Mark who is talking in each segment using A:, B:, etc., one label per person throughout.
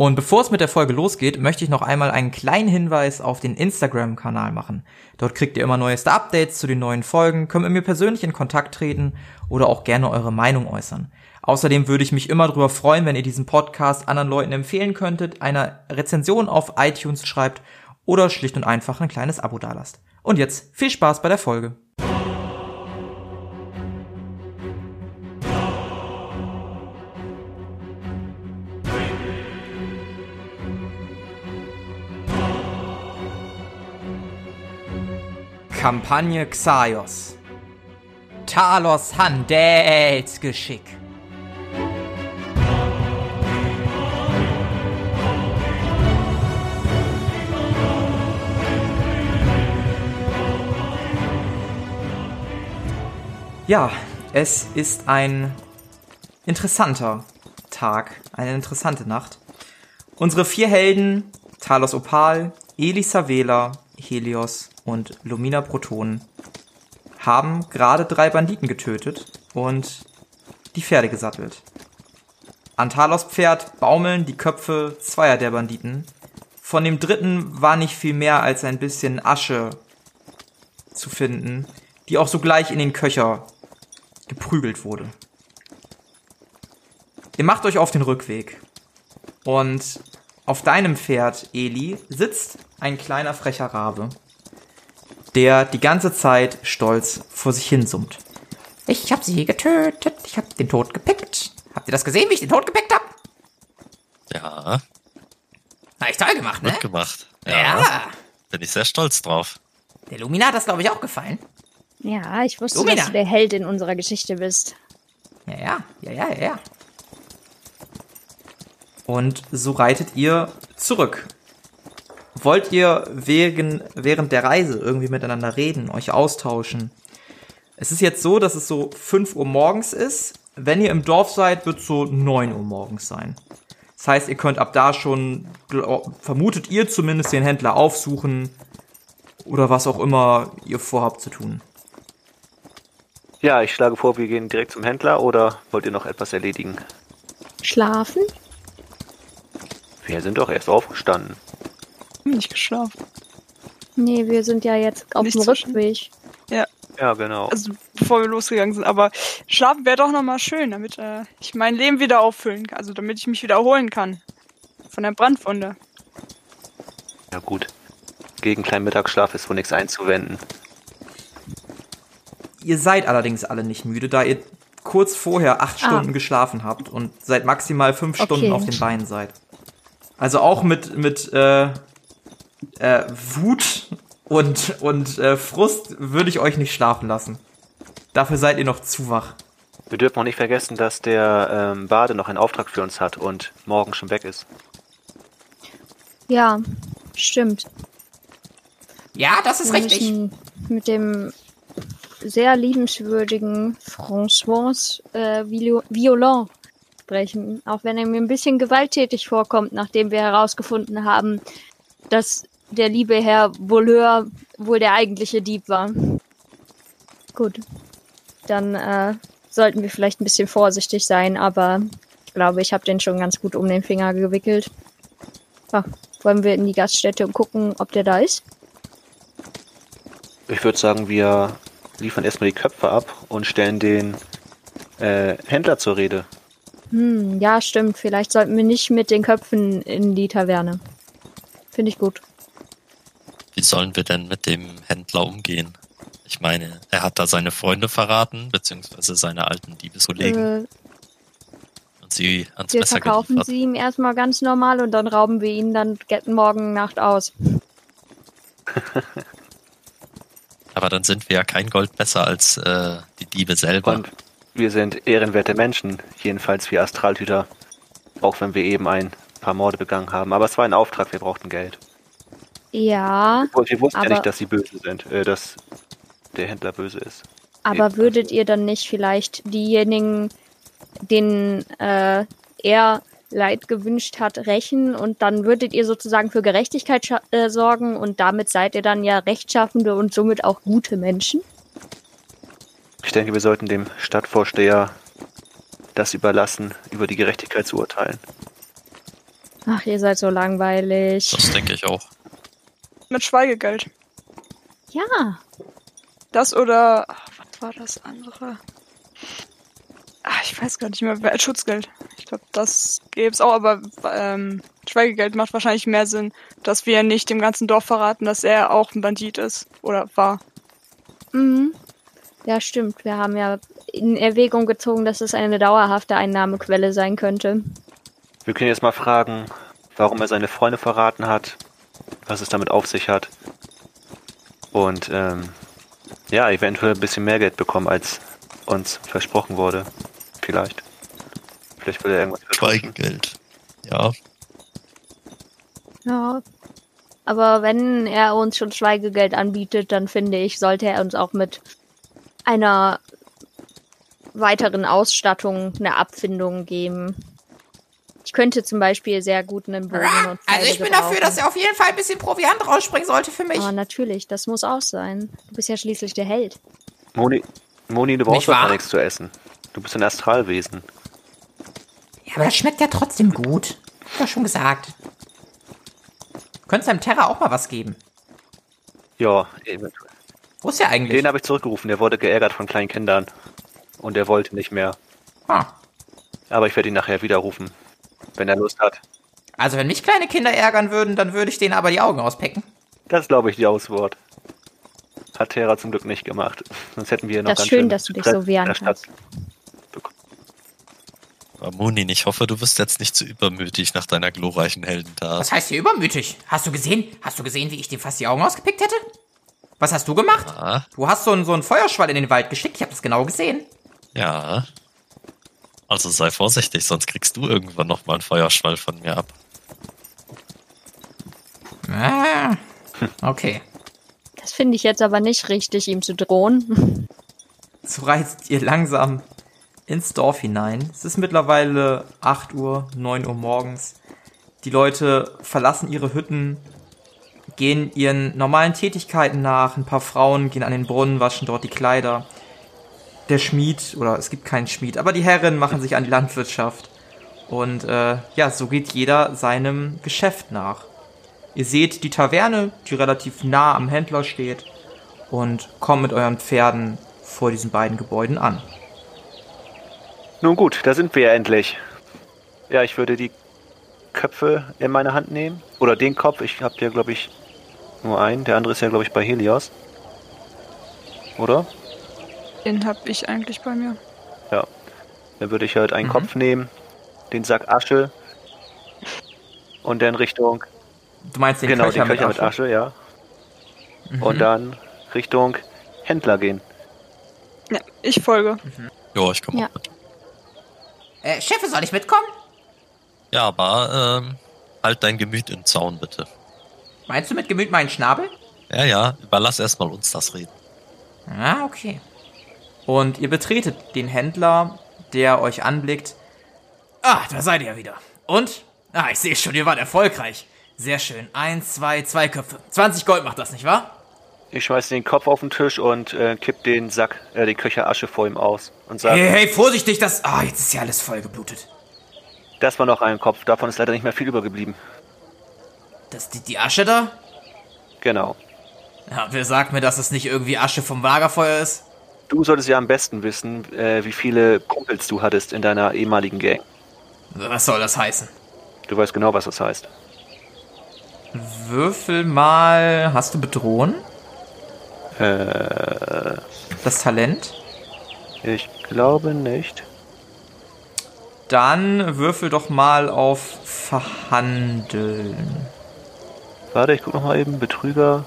A: Und bevor es mit der Folge losgeht, möchte ich noch einmal einen kleinen Hinweis auf den Instagram-Kanal machen. Dort kriegt ihr immer neueste Updates zu den neuen Folgen, könnt mit mir persönlich in Kontakt treten oder auch gerne eure Meinung äußern. Außerdem würde ich mich immer darüber freuen, wenn ihr diesen Podcast anderen Leuten empfehlen könntet, eine Rezension auf iTunes schreibt oder schlicht und einfach ein kleines Abo dalasst. Und jetzt viel Spaß bei der Folge. Kampagne Xaios. Talos Handelsgeschick. Ja, es ist ein interessanter Tag, eine interessante Nacht. Unsere vier Helden, Talos Opal, Elisa Vela, Helios und Lumina Proton haben gerade drei Banditen getötet und die Pferde gesattelt. An Talos Pferd baumeln die Köpfe zweier der Banditen. Von dem dritten war nicht viel mehr als ein bisschen Asche zu finden, die auch sogleich in den Köcher geprügelt wurde. Ihr macht euch auf den Rückweg. Und auf deinem Pferd, Eli, sitzt ein kleiner frecher Rabe der die ganze Zeit stolz vor sich hin summt.
B: Ich hab sie getötet, ich hab den Tod gepickt. Habt ihr das gesehen, wie ich den Tod gepickt hab?
C: Ja.
B: Na, ich toll gemacht, ne?
C: Gut gemacht.
B: Ja. ja.
C: Bin ich sehr stolz drauf.
B: Der Lumina hat das, glaube ich, auch gefallen.
D: Ja, ich wusste,
B: Lumina.
D: dass du der Held in unserer Geschichte bist.
B: Ja, ja, ja, ja, ja.
A: Und so reitet ihr zurück Wollt ihr wegen, während der Reise irgendwie miteinander reden, euch austauschen? Es ist jetzt so, dass es so 5 Uhr morgens ist. Wenn ihr im Dorf seid, wird es so 9 Uhr morgens sein. Das heißt, ihr könnt ab da schon, vermutet ihr zumindest, den Händler aufsuchen oder was auch immer ihr vorhabt zu tun.
E: Ja, ich schlage vor, wir gehen direkt zum Händler oder wollt ihr noch etwas erledigen?
D: Schlafen?
E: Wir sind doch erst aufgestanden
F: nicht geschlafen.
D: Nee, wir sind ja jetzt auf dem Rückweg.
F: Ja.
E: Ja, genau.
F: Also bevor wir losgegangen sind. Aber schlafen wäre doch nochmal schön, damit äh, ich mein Leben wieder auffüllen kann. Also damit ich mich wieder erholen kann. Von der Brandwunde.
E: Ja gut. Gegen kleinen Mittagsschlaf ist wohl nichts einzuwenden.
A: Ihr seid allerdings alle nicht müde, da ihr kurz vorher acht ah. Stunden geschlafen habt und seit maximal fünf okay. Stunden auf den Beinen seid. Also auch mit, mit äh, äh, Wut und, und äh, Frust würde ich euch nicht schlafen lassen. Dafür seid ihr noch zu wach.
E: Wir dürfen auch nicht vergessen, dass der ähm, Bade noch einen Auftrag für uns hat und morgen schon weg ist.
D: Ja, stimmt.
B: Ja, das ist Wir richtig.
D: Mit dem sehr liebenswürdigen François äh, Violon sprechen, auch wenn er mir ein bisschen gewalttätig vorkommt, nachdem wir herausgefunden haben, dass der liebe Herr Voleur wohl der eigentliche Dieb war. Gut. Dann äh, sollten wir vielleicht ein bisschen vorsichtig sein, aber ich glaube, ich habe den schon ganz gut um den Finger gewickelt. Ah, wollen wir in die Gaststätte und gucken, ob der da ist?
E: Ich würde sagen, wir liefern erstmal die Köpfe ab und stellen den äh, Händler zur Rede.
D: Hm, ja, stimmt. Vielleicht sollten wir nicht mit den Köpfen in die Taverne. Finde ich gut.
C: Wie sollen wir denn mit dem Händler umgehen? Ich meine, er hat da seine Freunde verraten, beziehungsweise seine alten Liebeskollegen. Äh, und sie ans
D: wir
C: Messer
D: verkaufen
C: geliefert.
D: sie ihm erstmal ganz normal und dann rauben wir ihn dann morgen Nacht aus.
C: Aber dann sind wir ja kein Gold besser als äh, die Diebe selber.
E: Und wir sind ehrenwerte Menschen, jedenfalls wir Astralhüter. Auch wenn wir eben ein paar Morde begangen haben. Aber es war ein Auftrag, wir brauchten Geld.
D: Ja.
E: Wir wussten ja nicht, dass sie böse sind, äh, dass der Händler böse ist.
D: Aber Eben. würdet ihr dann nicht vielleicht diejenigen, denen äh, er Leid gewünscht hat, rächen und dann würdet ihr sozusagen für Gerechtigkeit äh, sorgen und damit seid ihr dann ja rechtschaffende und somit auch gute Menschen?
E: Ich denke, wir sollten dem Stadtvorsteher das überlassen, über die Gerechtigkeit zu urteilen.
D: Ach, ihr seid so langweilig.
C: Das denke ich auch.
F: Mit Schweigegeld.
D: Ja.
F: Das oder. ach, Was war das andere? Ach, ich weiß gar nicht mehr. wer- Schutzgeld. Ich glaube, das gäbe es auch, aber ähm, Schweigegeld macht wahrscheinlich mehr Sinn, dass wir nicht dem ganzen Dorf verraten, dass er auch ein Bandit ist. Oder war.
D: Mhm. Ja, stimmt. Wir haben ja in Erwägung gezogen, dass es eine dauerhafte Einnahmequelle sein könnte.
E: Wir können jetzt mal fragen, warum er seine Freunde verraten hat, was es damit auf sich hat. Und ähm, ja, eventuell ein bisschen mehr Geld bekommen, als uns versprochen wurde. Vielleicht. Vielleicht will er irgendwas versprechen.
C: Schweigengeld. Ja,
D: Ja. Aber wenn er uns schon Schweigegeld anbietet, dann finde ich, sollte er uns auch mit einer weiteren Ausstattung eine Abfindung geben. Ich könnte zum Beispiel sehr gut einen Bogen und Pfeile
B: Also ich bin dafür,
D: gebrauchen.
B: dass er auf jeden Fall ein bisschen Proviant rausspringen sollte für mich.
D: Aber natürlich, das muss auch sein. Du bist ja schließlich der Held.
E: Moni, Moni, du brauchst doch gar nichts zu essen. Du bist ein Astralwesen.
B: Ja, aber das schmeckt ja trotzdem gut. Hab ich schon gesagt. Könntest deinem Terra auch mal was geben.
E: Ja, eventuell.
B: Wo ist der eigentlich?
E: Den habe ich zurückgerufen. Der wurde geärgert von kleinen Kindern. Und er wollte nicht mehr.
B: Ah.
E: Aber ich werde ihn nachher wieder rufen, wenn er Lust hat.
B: Also wenn mich kleine Kinder ärgern würden, dann würde ich denen aber die Augen auspecken.
E: Das glaube ich die Auswort. Hat Terra zum Glück nicht gemacht. Sonst hätten wir noch
D: Das
E: ganz
D: ist schön, dass du dich so wehren
E: in der Stadt.
C: aber Munin, ich hoffe, du wirst jetzt nicht zu übermütig nach deiner glorreichen Heldentat.
B: Was heißt hier übermütig? Hast du gesehen? Hast du gesehen, wie ich dem fast die Augen ausgepickt hätte? Was hast du gemacht?
C: Ah,
B: Du hast so einen, so einen Feuerschwall in den Wald geschickt. Ich habe das genau gesehen.
C: ja. Also sei vorsichtig, sonst kriegst du irgendwann noch mal einen Feuerschwall von mir ab.
B: Ah. Okay.
D: Das finde ich jetzt aber nicht richtig, ihm zu drohen.
A: So reist ihr langsam ins Dorf hinein. Es ist mittlerweile 8 Uhr, 9 Uhr morgens. Die Leute verlassen ihre Hütten, gehen ihren normalen Tätigkeiten nach. Ein paar Frauen gehen an den Brunnen, waschen dort die Kleider. Der Schmied, oder es gibt keinen Schmied, aber die Herren machen sich an die Landwirtschaft. Und äh, ja, so geht jeder seinem Geschäft nach. Ihr seht die Taverne, die relativ nah am Händler steht, und kommt mit euren Pferden vor diesen beiden Gebäuden an.
E: Nun gut, da sind wir endlich. Ja, ich würde die Köpfe in meine Hand nehmen. Oder den Kopf. Ich habe ja, glaube ich, nur einen. Der andere ist ja, glaube ich, bei Helios. Oder?
F: Den hab ich eigentlich bei mir.
E: Ja. Dann würde ich halt einen
A: Mhm.
E: Kopf nehmen, den Sack Asche und dann Richtung,
A: Du meinst den
E: genau,
A: Köcher,
E: den Köcher
A: mit
E: mit
A: Asche?
E: Asche, ja.
A: Mhm.
E: Und dann Richtung Händler gehen.
F: Ja, ich folge.
C: Jo, ich komme
D: Ja.
C: auch mit.
B: Äh, Chefe, soll ich mitkommen?
C: Ja, aber ähm, halt dein Gemüt im Zaun, bitte.
B: Meinst du mit Gemüt meinen Schnabel?
C: Ja, ja, überlass erstmal uns das Reden.
B: Ah, okay.
A: Und ihr betretet den Händler, der euch anblickt.
G: Ah, da seid ihr ja wieder. Und? Ah, ich sehe schon, ihr wart erfolgreich. Sehr schön. Eins, zwei, zwei Köpfe. 20 Gold macht das, nicht wahr?
E: Ich schmeiß den Kopf auf den Tisch und äh, kipp den Sack, äh, den Köcher Asche vor ihm aus und sage,
G: Hey, hey, vorsichtig, das... Ah, jetzt ist ja alles vollgeblutet.
E: das war noch ein Kopf, davon ist leider nicht mehr viel übergeblieben.
G: Das, die, die Asche da?
E: Genau.
G: Ja, wer sagt mir, dass es nicht irgendwie Asche vom Lagerfeuer ist?
E: Du solltest ja am besten wissen, äh, wie viele Kumpels du hattest in deiner ehemaligen Gang.
G: Was soll das heißen?
E: Du weißt genau, was das heißt.
A: Würfel mal. Hast du bedrohen?
E: Äh,
A: Das Talent?
E: ich glaube nicht.
A: Dann würfel doch mal auf Verhandeln.
E: Warte, ich guck noch mal eben. Betrüger,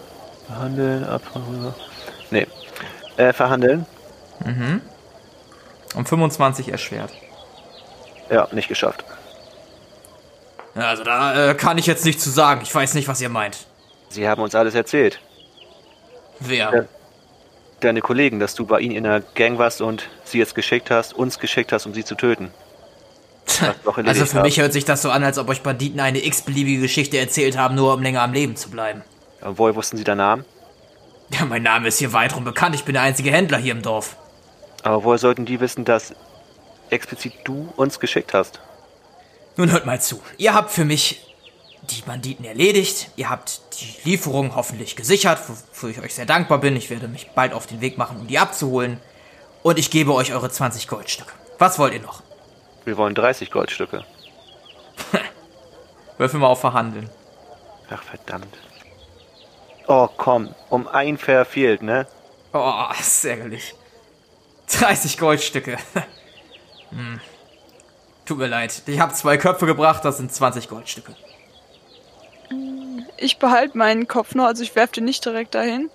E: verhandeln, Abfrage. Nee. Äh, verhandeln?
A: Um 25 erschwert.
E: Ja, nicht geschafft.
G: Ja, also da äh, kann ich jetzt nichts zu sagen. Ich weiß nicht, was ihr meint.
E: Sie haben uns alles erzählt.
G: Wer?
E: Ja. Deine Kollegen, dass du bei ihnen in der Gang warst und sie jetzt geschickt hast, uns geschickt hast, um sie zu töten.
G: Also für
E: haben.
G: mich hört sich das so an, als ob euch Banditen eine x-beliebige Geschichte erzählt haben, nur um länger am Leben zu bleiben.
E: Woher wussten sie deinen Namen?
G: Ja, mein Name ist hier weit rum bekannt. Ich bin der einzige Händler hier im Dorf.
E: Aber woher sollten die wissen, dass explizit du uns geschickt hast?
G: Nun hört mal zu. Ihr habt für mich die Banditen erledigt. Ihr habt die Lieferung hoffentlich gesichert, wofür ich euch sehr dankbar bin. Ich werde mich bald auf den Weg machen, um die abzuholen. Und ich gebe euch eure 20 Goldstücke. Was wollt ihr noch?
E: Wir wollen 30 Goldstücke.
A: Würfel mal auf Verhandeln.
E: Ach, verdammt. Oh, komm. Um ein verfehlt, ne?
A: Oh, das ist ärgerlich. 30 Goldstücke. hm. Tut mir leid. Ich habe zwei Köpfe gebracht, das sind 20 Goldstücke.
F: Ich behalte meinen Kopf noch, also ich werfe den nicht direkt dahin.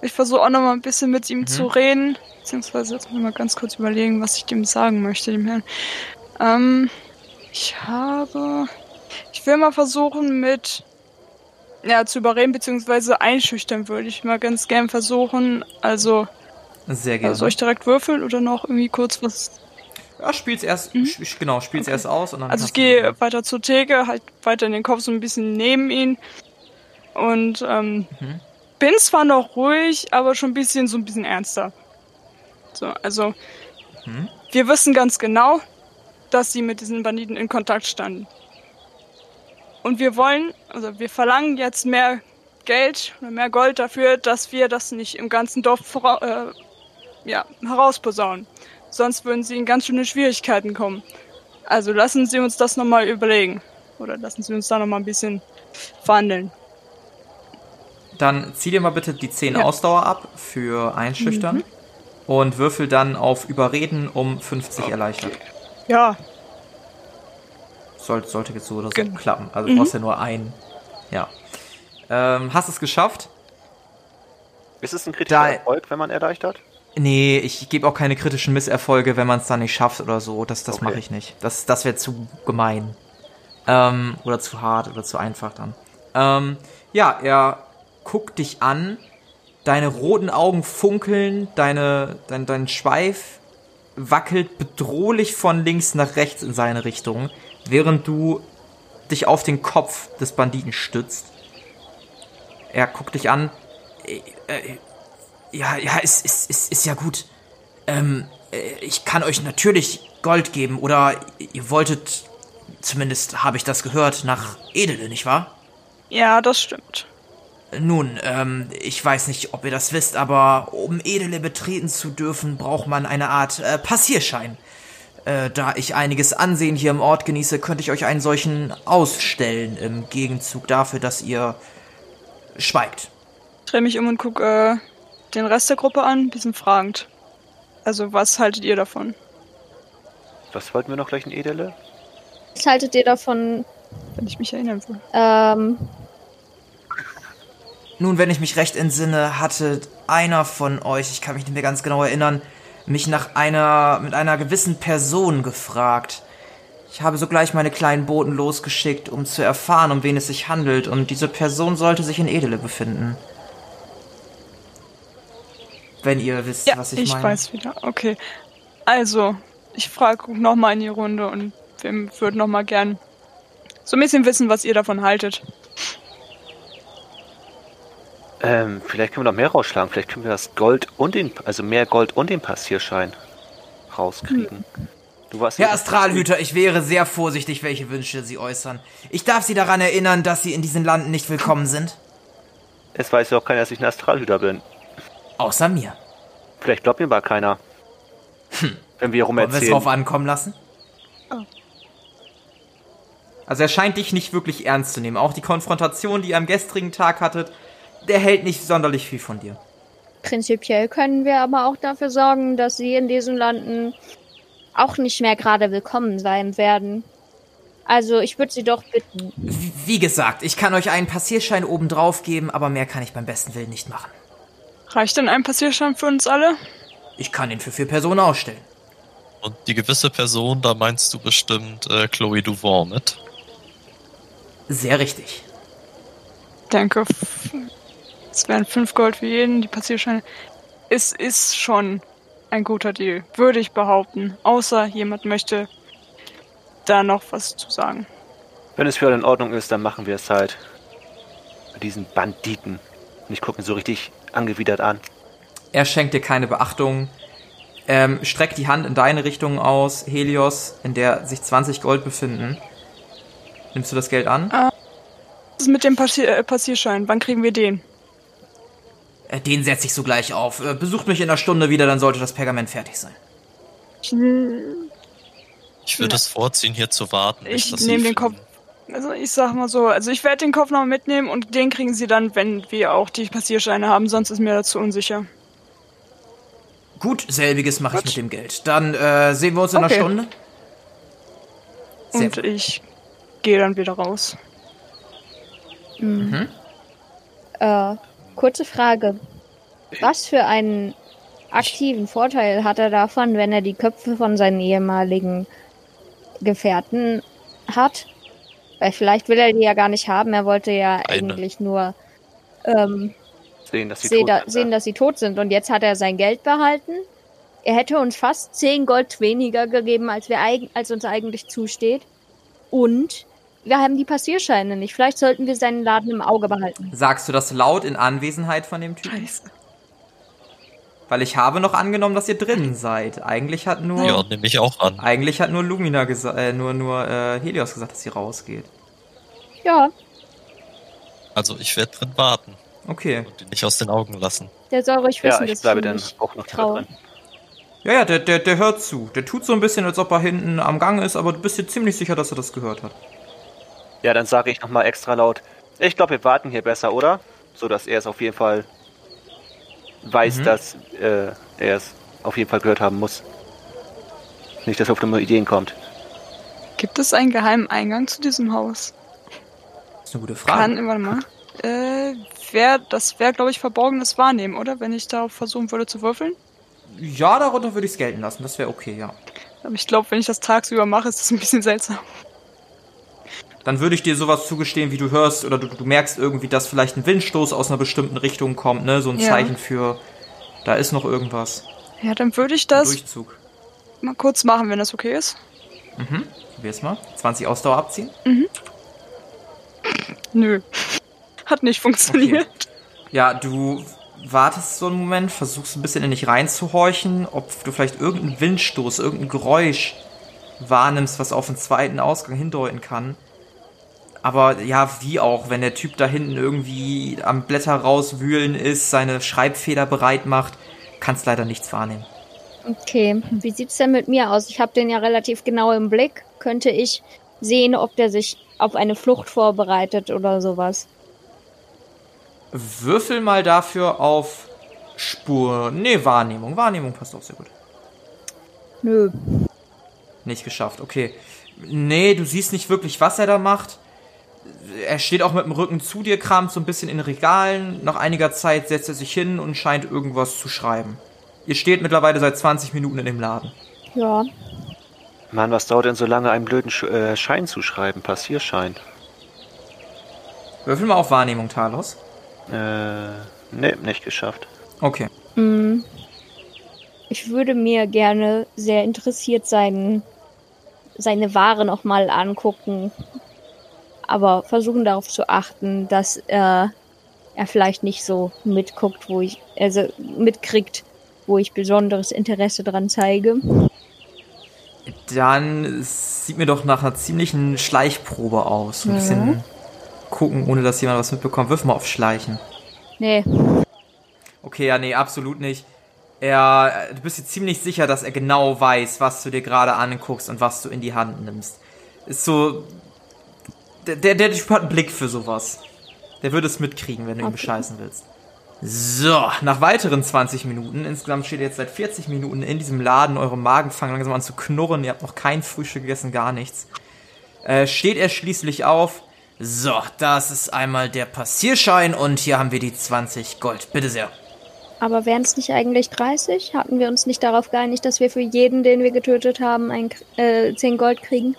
F: Ich versuche auch noch mal ein bisschen mit ihm zu reden. Beziehungsweise jetzt muss ich mal ganz kurz überlegen, was ich dem sagen möchte, dem Herrn. Ähm, ich habe. Ich will mal versuchen, mit. Ja, zu überreden, beziehungsweise einschüchtern würde ich mal ganz gern versuchen. Also,
A: Sehr gerne.
F: soll ich direkt würfeln oder noch irgendwie kurz was
A: ja, spiel's erst, sp- genau, spiel's erst aus und dann.
F: Also ich gehe weiter zur Theke, halt weiter in den Kopf so ein bisschen neben ihn und ähm,
A: Mhm.
F: bin zwar noch ruhig, aber schon ein bisschen so ein bisschen ernster. So, also
A: Mhm.
F: wir wissen ganz genau, dass sie mit diesen Banditen in Kontakt standen. Und wir wollen, also wir verlangen jetzt mehr Geld oder mehr Gold dafür, dass wir das nicht im ganzen Dorf äh, ja, herausposaunen. Sonst würden sie in ganz schöne Schwierigkeiten kommen. Also lassen Sie uns das nochmal überlegen. Oder lassen Sie uns da nochmal ein bisschen verhandeln.
A: Dann zieh dir mal bitte die 10
F: Ja. Mhm.
A: Ausdauer ab für Einschüchtern und würfel dann auf Überreden um 50 erleichtert.
F: Ja,
A: Sollte, sollte jetzt so oder so
F: Gen-
A: klappen. Also
F: Mhm.
A: du brauchst ja nur einen. Ja. Ähm, hast es geschafft?
E: Ist es ein kritischer
A: Da-
E: Erfolg, wenn man erleichtert?
A: Nee, ich gebe auch keine kritischen Misserfolge, wenn man es dann nicht schafft oder so. Das, das
E: Okay.
A: mache ich nicht. Das, das wäre zu gemein. Ähm, oder zu hart oder zu einfach dann. Ähm, ja, er guckt dich an. Deine roten Augen funkeln. Deine, dein, dein Schweif wackelt bedrohlich von links nach rechts in seine Richtung, während du dich auf den Kopf des Banditen stützt. Er guckt dich an. Äh, äh, ja, ja, ist, ist, ist, ist ja gut. Ähm, äh, ich kann euch natürlich Gold geben oder ihr wolltet, zumindest habe ich das gehört, nach Edele, nicht wahr?
F: ja, das stimmt.
A: Nun, ähm, ich weiß nicht, ob ihr das wisst, aber um Edele betreten zu dürfen, braucht man eine Art äh, Passierschein. Äh, da ich einiges Ansehen hier im Ort genieße, könnte ich euch einen solchen ausstellen im Gegenzug dafür, dass ihr schweigt.
F: Ich drehe mich um und gucke äh, den Rest der Gruppe an, ein bisschen fragend. Also, was haltet ihr davon?
E: Was wollten wir noch gleich in Edele?
D: Was haltet ihr davon?
F: Wenn ich mich erinnern will.
D: Ähm,
A: Nun, wenn ich mich recht entsinne, hatte einer von euch, ich kann mich nicht mehr ganz genau erinnern, mich nach einer, mit einer gewissen Person gefragt. Ich habe sogleich meine kleinen Boten losgeschickt, um zu erfahren, um wen es sich handelt, und diese Person sollte sich in Edele befinden. Wenn ihr wisst,
F: Ja,
A: was ich,
F: ich
A: meine.
F: weiß wieder. Okay. Also, ich frage nochmal in die Runde und wir würden nochmal gern so ein bisschen wissen, was ihr davon haltet.
E: Ähm, vielleicht können wir noch mehr rausschlagen. Vielleicht können wir das Gold und den, also mehr Gold und den Passierschein rauskriegen. Du warst
G: Herr
E: ja-
G: Astralhüter, ich wäre sehr vorsichtig, welche Wünsche Sie äußern. Ich darf Sie daran erinnern, dass Sie in diesen Landen nicht willkommen sind.
E: Es weiß ja auch keiner, dass ich ein Astralhüter bin.
G: Außer mir.
E: Vielleicht glaubt mir aber keiner. Wenn wir rum
G: Wollen wir es
E: erzählen.
G: drauf ankommen lassen?
A: Also er scheint dich nicht wirklich ernst zu nehmen. Auch die Konfrontation, die ihr am gestrigen Tag hattet, der hält nicht sonderlich viel von dir.
D: prinzipiell können wir aber auch dafür sorgen, dass sie in diesen Landen auch nicht mehr gerade willkommen sein werden. Also ich würde sie doch bitten.
G: Wie, gesagt, ich kann euch einen Passierschein obendrauf geben, aber mehr kann ich beim besten Willen nicht machen.
F: Reicht denn ein Passierschein für uns alle?
G: Ich kann ihn für vier Personen ausstellen.
C: Und die gewisse Person, da meinst du bestimmt äh, Chloe Duvant mit.
G: Sehr richtig.
F: Danke. Es wären fünf Gold für jeden, die Passierscheine. Es ist schon ein guter Deal, würde ich behaupten. Außer jemand möchte da noch was zu sagen.
E: Wenn es für alle in Ordnung ist, dann machen wir es halt. Mit diesen Banditen. Und ich gucke ihn so richtig angewidert an.
A: Er schenkt dir keine Beachtung, ähm, streckt die Hand in deine Richtung aus, Helios, in der sich 20 Gold befinden. Nimmst du das Geld an?
F: Was ist mit dem Passier äh, Passierschein? Wann kriegen wir den?
G: Äh, Den setze ich sogleich auf. Äh, Besucht mich in einer Stunde wieder, dann sollte das Pergament fertig sein.
F: Ich,
C: würde es vorziehen, hier zu warten.
F: Ich
C: nicht, dass
F: nehm
C: sie
F: den Kopf- also ich sag mal so, also ich werde den Kopf noch mitnehmen und den kriegen sie dann, wenn wir auch die Passierscheine haben, sonst ist mir dazu unsicher.
G: Gut, selbiges mache ich
F: Gut.
G: mit dem Geld. Dann äh, sehen wir uns in
F: Okay.
G: einer Stunde. Sehr
F: Und ich gehe dann wieder raus.
D: Äh, kurze Frage. Was für einen aktiven Vorteil hat er davon, wenn er die Köpfe von seinen ehemaligen Gefährten hat? Weil vielleicht will er die ja gar nicht haben. Er wollte ja
C: Eine.
D: eigentlich nur ähm,
E: Sehen, dass sie
D: seh
E: tot
D: da,
E: sind.
D: sehen, dass sie tot sind. Und jetzt hat er sein Geld behalten. Er hätte uns fast 10 Gold weniger gegeben, als, wir als uns eigentlich zusteht. Und wir haben die Passierscheine nicht. Vielleicht sollten wir seinen Laden im Auge behalten.
A: Sagst du das laut in Anwesenheit von dem Typen? Weil ich habe noch angenommen, dass ihr drinnen seid. Eigentlich hat nur,
C: Ja, nehme ich auch an.
A: eigentlich hat nur Lumina gesagt, äh, nur, nur äh, Helios gesagt, dass sie rausgeht.
D: Ja,
C: Also ich werde drin warten
A: Okay.
C: und ihn nicht aus den Augen lassen.
D: der soll ruhig
E: Ja,
D: wissen,
E: ich
D: dass
E: bleibe dann
D: nicht
E: auch noch da
D: traue.
E: drin.
A: Ja, ja, der, der, der hört zu. Der tut so ein bisschen, als ob er hinten am Gang ist, aber du bist dir ziemlich sicher, dass er das gehört hat.
E: Ja, dann sage ich nochmal extra laut. Ich glaube, wir warten hier besser, oder? So dass er es auf jeden Fall weiß,
A: Mhm.
E: dass äh, er es auf jeden Fall gehört haben muss. Nicht, dass er auf dumme Ideen kommt.
F: Gibt es einen geheimen Eingang zu diesem Haus?
A: Das ist eine gute Frage.
F: Kann, warte mal. Äh, wär, das wäre, glaube ich, verborgenes Wahrnehmen, oder? Wenn ich darauf versuchen würde zu würfeln.
A: Ja, darunter würde ich es gelten lassen. Das wäre okay, ja.
F: Aber ich glaube, wenn ich das tagsüber mache, ist das ein bisschen seltsam.
A: Dann würde ich dir sowas zugestehen, wie du hörst oder du, du merkst irgendwie, dass vielleicht ein Windstoß aus einer bestimmten Richtung kommt, ne? So ein
F: Ja.
A: Zeichen für, da ist noch irgendwas.
F: Ja, dann würde ich das
A: Durchzug.
F: mal kurz machen, wenn das okay ist.
A: Mhm. Probier's mal. 20 Ausdauer abziehen.
F: Nö. Hat nicht funktioniert.
A: Ja, du wartest so einen Moment, versuchst ein bisschen in dich reinzuhorchen, ob du vielleicht irgendeinen Windstoß, irgendein Geräusch wahrnimmst, was auf den zweiten Ausgang hindeuten kann. Aber ja, wie auch, wenn der Typ da hinten irgendwie am Blätter rauswühlen ist, seine Schreibfeder bereit macht, kannst leider nichts wahrnehmen.
D: Okay, wie sieht's denn mit mir aus? Ich habe den ja relativ genau im Blick. Könnte ich sehen, ob der sich auf eine Flucht vorbereitet oder sowas?
A: Würfel mal dafür auf Spur. Nee, Wahrnehmung. Wahrnehmung passt auch sehr gut.
D: Nö.
A: Nicht geschafft, okay. Nee, du siehst nicht wirklich, was er da macht. Er steht auch mit dem Rücken zu dir, kramt so ein bisschen in Regalen. Nach einiger Zeit setzt er sich hin und scheint irgendwas zu schreiben. Ihr steht mittlerweile seit 20 Minuten in dem Laden.
D: Ja.
E: Mann, was dauert denn so lange, einen blöden Sch äh, Schein zu schreiben? Passierschein.
A: Würfel mal auf Wahrnehmung, Talos.
E: Äh, nee, nicht geschafft.
A: Okay.
D: Mm. Ich würde mir gerne sehr interessiert sein, seine Ware nochmal angucken. Aber versuchen darauf zu achten, dass äh, er vielleicht nicht so mitguckt, wo ich, also mitkriegt, wo ich besonderes Interesse dran zeige.
A: Dann sieht mir doch nach einer ziemlichen Schleichprobe aus. So ein bisschen gucken, ohne dass jemand was mitbekommt. Wirf mal auf Schleichen.
D: Nee,
A: Okay, ja, nee, absolut nicht. Er, du bist dir ziemlich sicher, dass er genau weiß, was du dir gerade anguckst und was du in die Hand nimmst. Ist so, der, der, der Typ hat einen Blick für sowas. Der würde es mitkriegen, wenn du ihn
D: Okay.
A: bescheißen willst. So, nach weiteren 20 Minuten, insgesamt steht ihr jetzt seit 40 Minuten in diesem Laden, eure Magen fangen langsam an zu knurren, ihr habt noch kein Frühstück gegessen, gar nichts. Äh, steht er schließlich auf.
G: So, das ist einmal der Passierschein und hier haben wir die 20 Gold. Bitte sehr.
D: aber wären es nicht eigentlich 30? Hatten wir uns nicht darauf geeinigt, dass wir für jeden, den wir getötet haben, ein, äh, 10 Gold kriegen?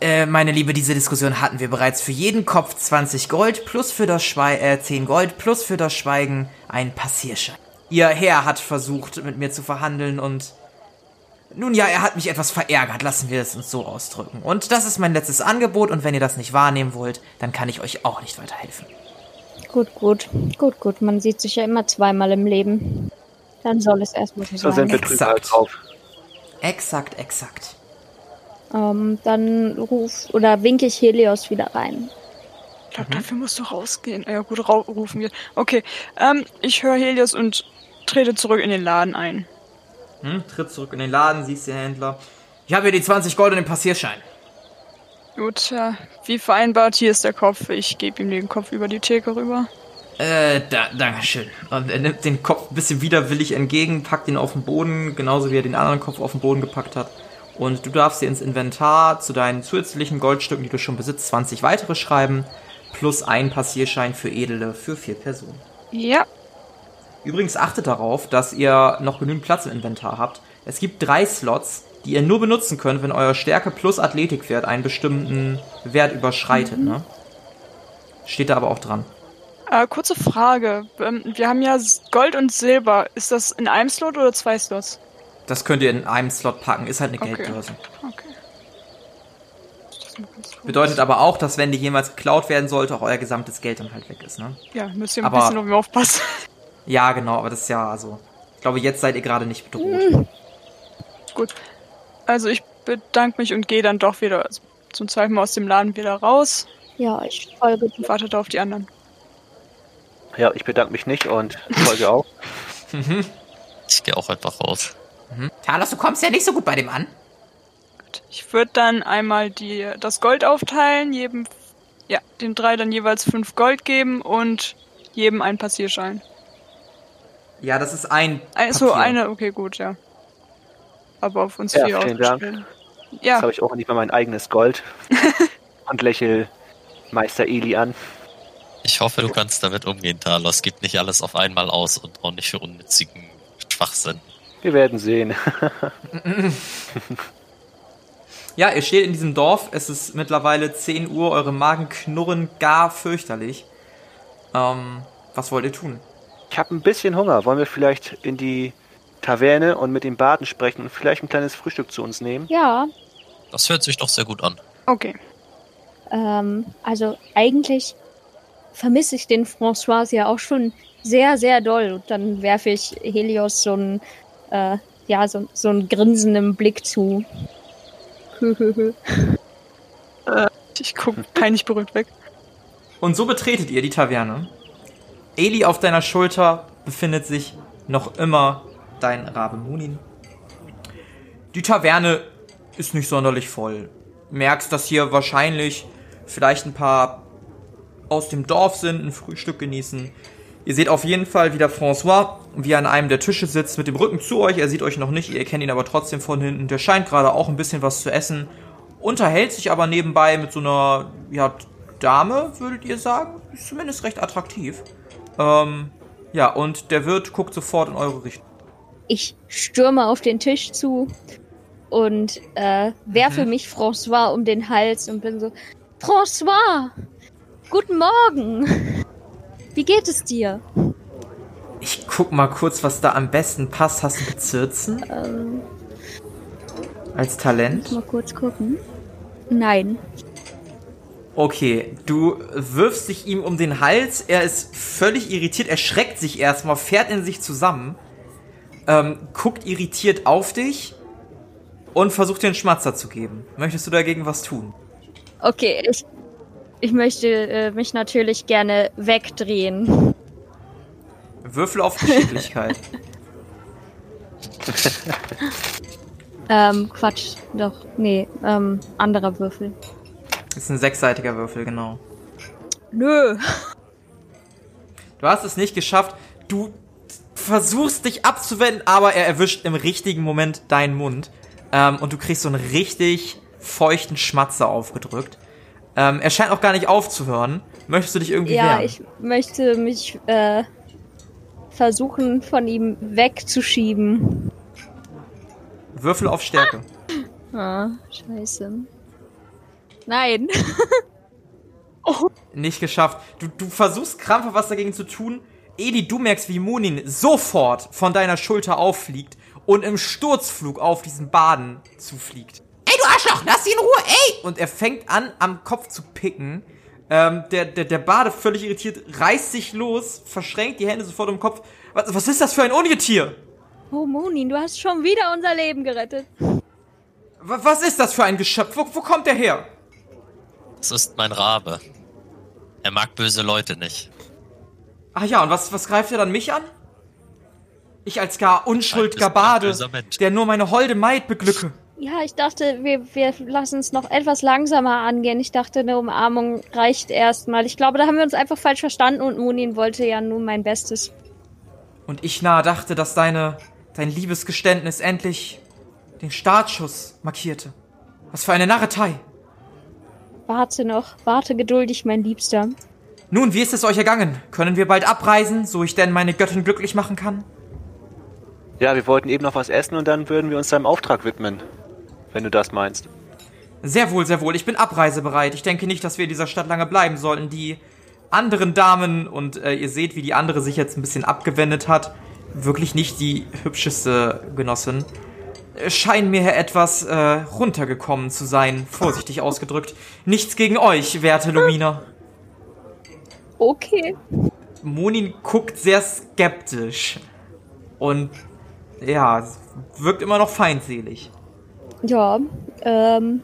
G: Äh, meine Liebe, diese Diskussion hatten wir bereits. Für jeden Kopf 20 Gold plus für das Schweigen, äh, 10 Gold plus für das Schweigen ein Passierschein. Ihr Herr hat versucht, mit mir zu verhandeln und nun ja, er hat mich etwas verärgert, lassen wir es uns so ausdrücken. Und das ist mein letztes Angebot und wenn ihr das nicht wahrnehmen wollt, dann kann ich euch auch nicht weiterhelfen.
D: Gut, gut. Gut, gut. Man sieht sich ja immer zweimal im Leben. Dann soll es erstmal so
E: So
D: sein.
E: sind Betrüger halt
A: Exakt.
E: drauf.
A: Exakt, exakt.
D: Ähm, dann ruf oder winke ich Helios wieder rein.
F: Ich glaube, dafür musst du rausgehen. Ja gut, rufen wir. Okay, ähm, ich höre Helios und trete zurück in den Laden ein.
A: Hm, tritt zurück in den Laden, siehst den Händler. Ich habe hier die 20 Gold und den Passierschein.
F: Gut, ja, wie vereinbart, hier ist der Kopf. Ich gebe ihm den Kopf über die Theke rüber.
A: Äh, da, danke schön. Und er nimmt den Kopf ein bisschen widerwillig entgegen, packt ihn auf den Boden, genauso wie er den anderen Kopf auf den Boden gepackt hat. Und du darfst dir ins Inventar zu deinen zusätzlichen Goldstücken, die du schon besitzt, 20 weitere schreiben, plus ein Passierschein für Edele für vier Personen.
F: Ja,
A: Übrigens achtet darauf, dass ihr noch genügend Platz im Inventar habt. Es gibt drei Slots, die ihr nur benutzen könnt, wenn euer Stärke plus Athletikwert einen bestimmten Wert überschreitet. Ne? Steht da aber auch dran.
F: äh, kurze Frage. Ähm, wir haben ja Gold und Silber. Ist das in einem Slot oder zwei Slots?
A: Das könnt ihr in einem Slot packen, ist halt eine
F: Okay.
A: Geldbörse.
F: Okay.
A: Bedeutet aber auch, dass wenn die jemals geklaut werden sollte, auch euer gesamtes Geld dann halt weg ist. Ne?
F: Ja, müsst ihr ein
A: Aber-
F: bisschen auf mich aufpassen.
A: Ja, genau, aber das ist ja also. Ich glaube, jetzt seid ihr gerade nicht bedroht.
F: Gut. Also ich bedanke mich und gehe dann doch wieder zum zweiten Mal aus dem Laden wieder raus
D: Ja, ich folge dir.
F: und warte da auf die anderen.
E: Ja, ich bedanke mich nicht und folge auch.
C: Ich gehe auch einfach raus.
B: Talos, du kommst ja nicht so gut bei dem an.
F: Ich würde dann einmal die, das Gold aufteilen, jedem, ja, den drei dann jeweils fünf Gold geben und jedem einen Passierschein.
A: Ja, das ist ein.
F: Also
A: Papier.
F: eine, okay, gut, ja. Aber auf uns
E: Ja,
F: vier
E: vielen Dank.
F: ausgestellt.
E: Jetzt
F: Ja,
E: habe ich auch nicht mal mein eigenes Gold. und lächel Meister Eli an.
C: Ich hoffe, du kannst damit umgehen, Talos. Gib nicht alles auf einmal aus und auch nicht für unnützigen Schwachsinn.
E: Wir werden sehen.
A: Ja, ihr steht in diesem Dorf. Es ist mittlerweile 10 Uhr. Eure Magen knurren gar fürchterlich. Ähm, was wollt ihr tun?
E: Ich habe ein bisschen Hunger. Wollen wir vielleicht in die Taverne und mit den Baden sprechen und vielleicht ein kleines Frühstück zu uns nehmen?
D: Ja,
C: Das hört sich doch sehr gut an.
F: okay.
D: ähm, also eigentlich vermisse ich den François ja auch schon sehr, sehr doll. Und dann werfe ich Helios so einen, äh, ja, so, so einen grinsenden Blick zu. Hühühü.
F: Ich gucke peinlich berührt weg.
A: Und so betretet ihr die Taverne. Eli auf deiner Schulter befindet sich noch immer dein Rabe Munin. Die Taverne ist nicht sonderlich voll. Merkst, dass hier wahrscheinlich vielleicht ein paar aus dem Dorf sind, ein Frühstück genießen. Ihr seht auf jeden Fall wieder François, wie er an einem der Tische sitzt, mit dem Rücken zu euch. Er sieht euch noch nicht, ihr kennt ihn aber trotzdem von hinten. Der scheint gerade auch ein bisschen was zu essen. Unterhält sich aber nebenbei mit so einer, ja, Dame, würdet ihr sagen? Ist zumindest recht attraktiv. Ähm, ja, und der Wirt guckt sofort in eure Richtung.
D: Ich stürme auf den Tisch zu und äh, werfe mich François um den Hals und bin so: François, guten Morgen. Wie geht es dir?
A: Ich guck mal kurz, was da am besten passt. Hast du Bezirzen
D: Ähm,
A: als Talent?
D: mal kurz gucken. Nein.
A: Okay, du wirfst dich ihm um den Hals, er ist völlig irritiert, er schreckt sich erstmal, fährt in sich zusammen, ähm, guckt irritiert auf dich und versucht dir einen Schmatzer zu geben. Möchtest du dagegen was tun?
D: Okay, ich, ich möchte äh, mich natürlich gerne wegdrehen.
A: Würfel auf Geschicklichkeit.
D: Ähm, Quatsch, doch, nee, ähm, anderer Würfel.
A: Das ist ein sechsseitiger Würfel, genau.
D: Nö.
A: Du hast es nicht geschafft. Du versuchst dich abzuwenden, aber er erwischt im richtigen Moment deinen Mund. Ähm, und du kriegst so einen richtig feuchten Schmatzer aufgedrückt. Ähm, er scheint auch gar nicht aufzuhören. Möchtest du dich irgendwie
D: Ja,
A: wehren?
D: ich möchte mich äh, versuchen, von ihm wegzuschieben.
A: Würfel auf Stärke.
D: Ah, scheiße. Nein.
A: Nicht geschafft. Du, du versuchst krampfhaft was dagegen zu tun. Edi, du merkst, wie Munin sofort von deiner Schulter auffliegt und im Sturzflug auf diesen Baden zufliegt.
B: Du Arschloch, lass sie in Ruhe, ey!
A: Und er fängt an, am Kopf zu picken. Ähm, der, der, der Bade, völlig irritiert, reißt sich los, verschränkt die Hände sofort im Kopf. Was, was ist das für ein Ungetier?
D: Oh, Monin, du hast schon wieder unser Leben gerettet.
A: Wa- Was ist das für ein Geschöpf? Wo, wo kommt er her?
C: Das ist mein Rabe. Er mag böse Leute nicht.
A: Ach ja, und was, was greift er dann mich an? Ich als gar unschuldger
C: Ein
A: Bade, der nur meine holde Maid beglücke.
D: Ja, ich dachte, wir, wir lassen es noch etwas langsamer angehen. Ich dachte, eine Umarmung reicht erstmal. Ich glaube, da haben wir uns einfach falsch verstanden und Munin wollte ja nur mein Bestes.
A: Und ich nahe dachte, dass deine, dein Liebesgeständnis endlich den Startschuss markierte. Was für eine Narretei.
D: Warte noch, warte geduldig, mein Liebster.
A: Nun, wie ist es euch ergangen? Können wir bald abreisen, so ich denn meine Göttin glücklich machen kann?
E: Ja, wir wollten eben noch was essen und dann würden wir uns deinem Auftrag widmen. Wenn du das meinst.
A: Sehr wohl, sehr wohl. Ich bin abreisebereit. Ich denke nicht, dass wir in dieser Stadt lange bleiben sollten. Die anderen Damen, und äh, ihr seht, wie die andere sich jetzt ein bisschen abgewendet hat, wirklich nicht die hübscheste Genossin, äh, scheinen mir etwas äh, runtergekommen zu sein, vorsichtig ausgedrückt. Nichts gegen euch, werte Lumina.
D: Okay.
A: Monin guckt sehr skeptisch und ja, wirkt immer noch feindselig.
D: Ja, ähm,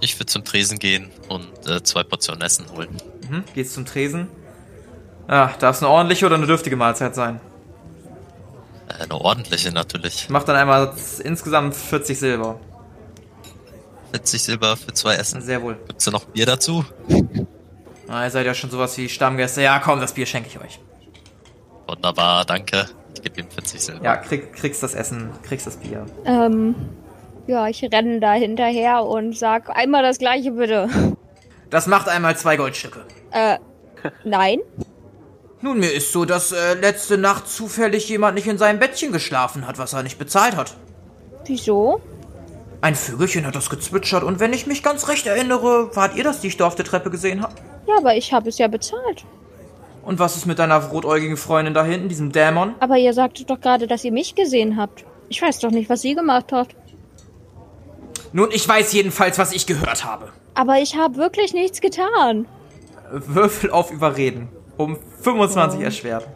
C: Ich würde zum Tresen gehen und äh, zwei Portionen Essen holen.
A: Mhm, geht's zum Tresen. Ja, darf es eine ordentliche oder eine dürftige Mahlzeit sein?
C: Äh, eine ordentliche natürlich.
A: Ich mach dann einmal insgesamt 40 Silber.
C: 40 Silber für zwei Essen.
A: Sehr wohl.
C: Gibt's da noch Bier dazu?
A: Na, ihr seid ja schon sowas wie Stammgäste. Ja, komm, das Bier schenke ich euch.
C: Wunderbar, danke. Ich gebe ihm 40 Silber.
A: Ja, krieg, kriegst das Essen, kriegst das Bier.
D: ähm, ja, ich renne da hinterher und sag einmal das gleiche bitte.
A: Das macht einmal zwei Goldstücke.
D: Äh, nein?
A: Nun, mir ist so, dass äh, letzte Nacht zufällig jemand nicht in seinem Bettchen geschlafen hat, was er nicht bezahlt hat.
D: Wieso?
A: Ein Vögelchen hat das gezwitschert und wenn ich mich ganz recht erinnere, wart ihr das, die ich da auf der Treppe gesehen habt?
D: Ja, aber ich habe es ja bezahlt.
A: Und was ist mit deiner rotäugigen Freundin da hinten, diesem Dämon?
D: Aber ihr sagtet doch gerade, dass ihr mich gesehen habt. Ich weiß doch nicht, was sie gemacht hat.
A: Nun, ich weiß jedenfalls, was ich gehört habe.
D: Aber ich habe wirklich nichts getan.
A: Würfel auf Überreden. Um 25
D: Oh.
A: erschwert.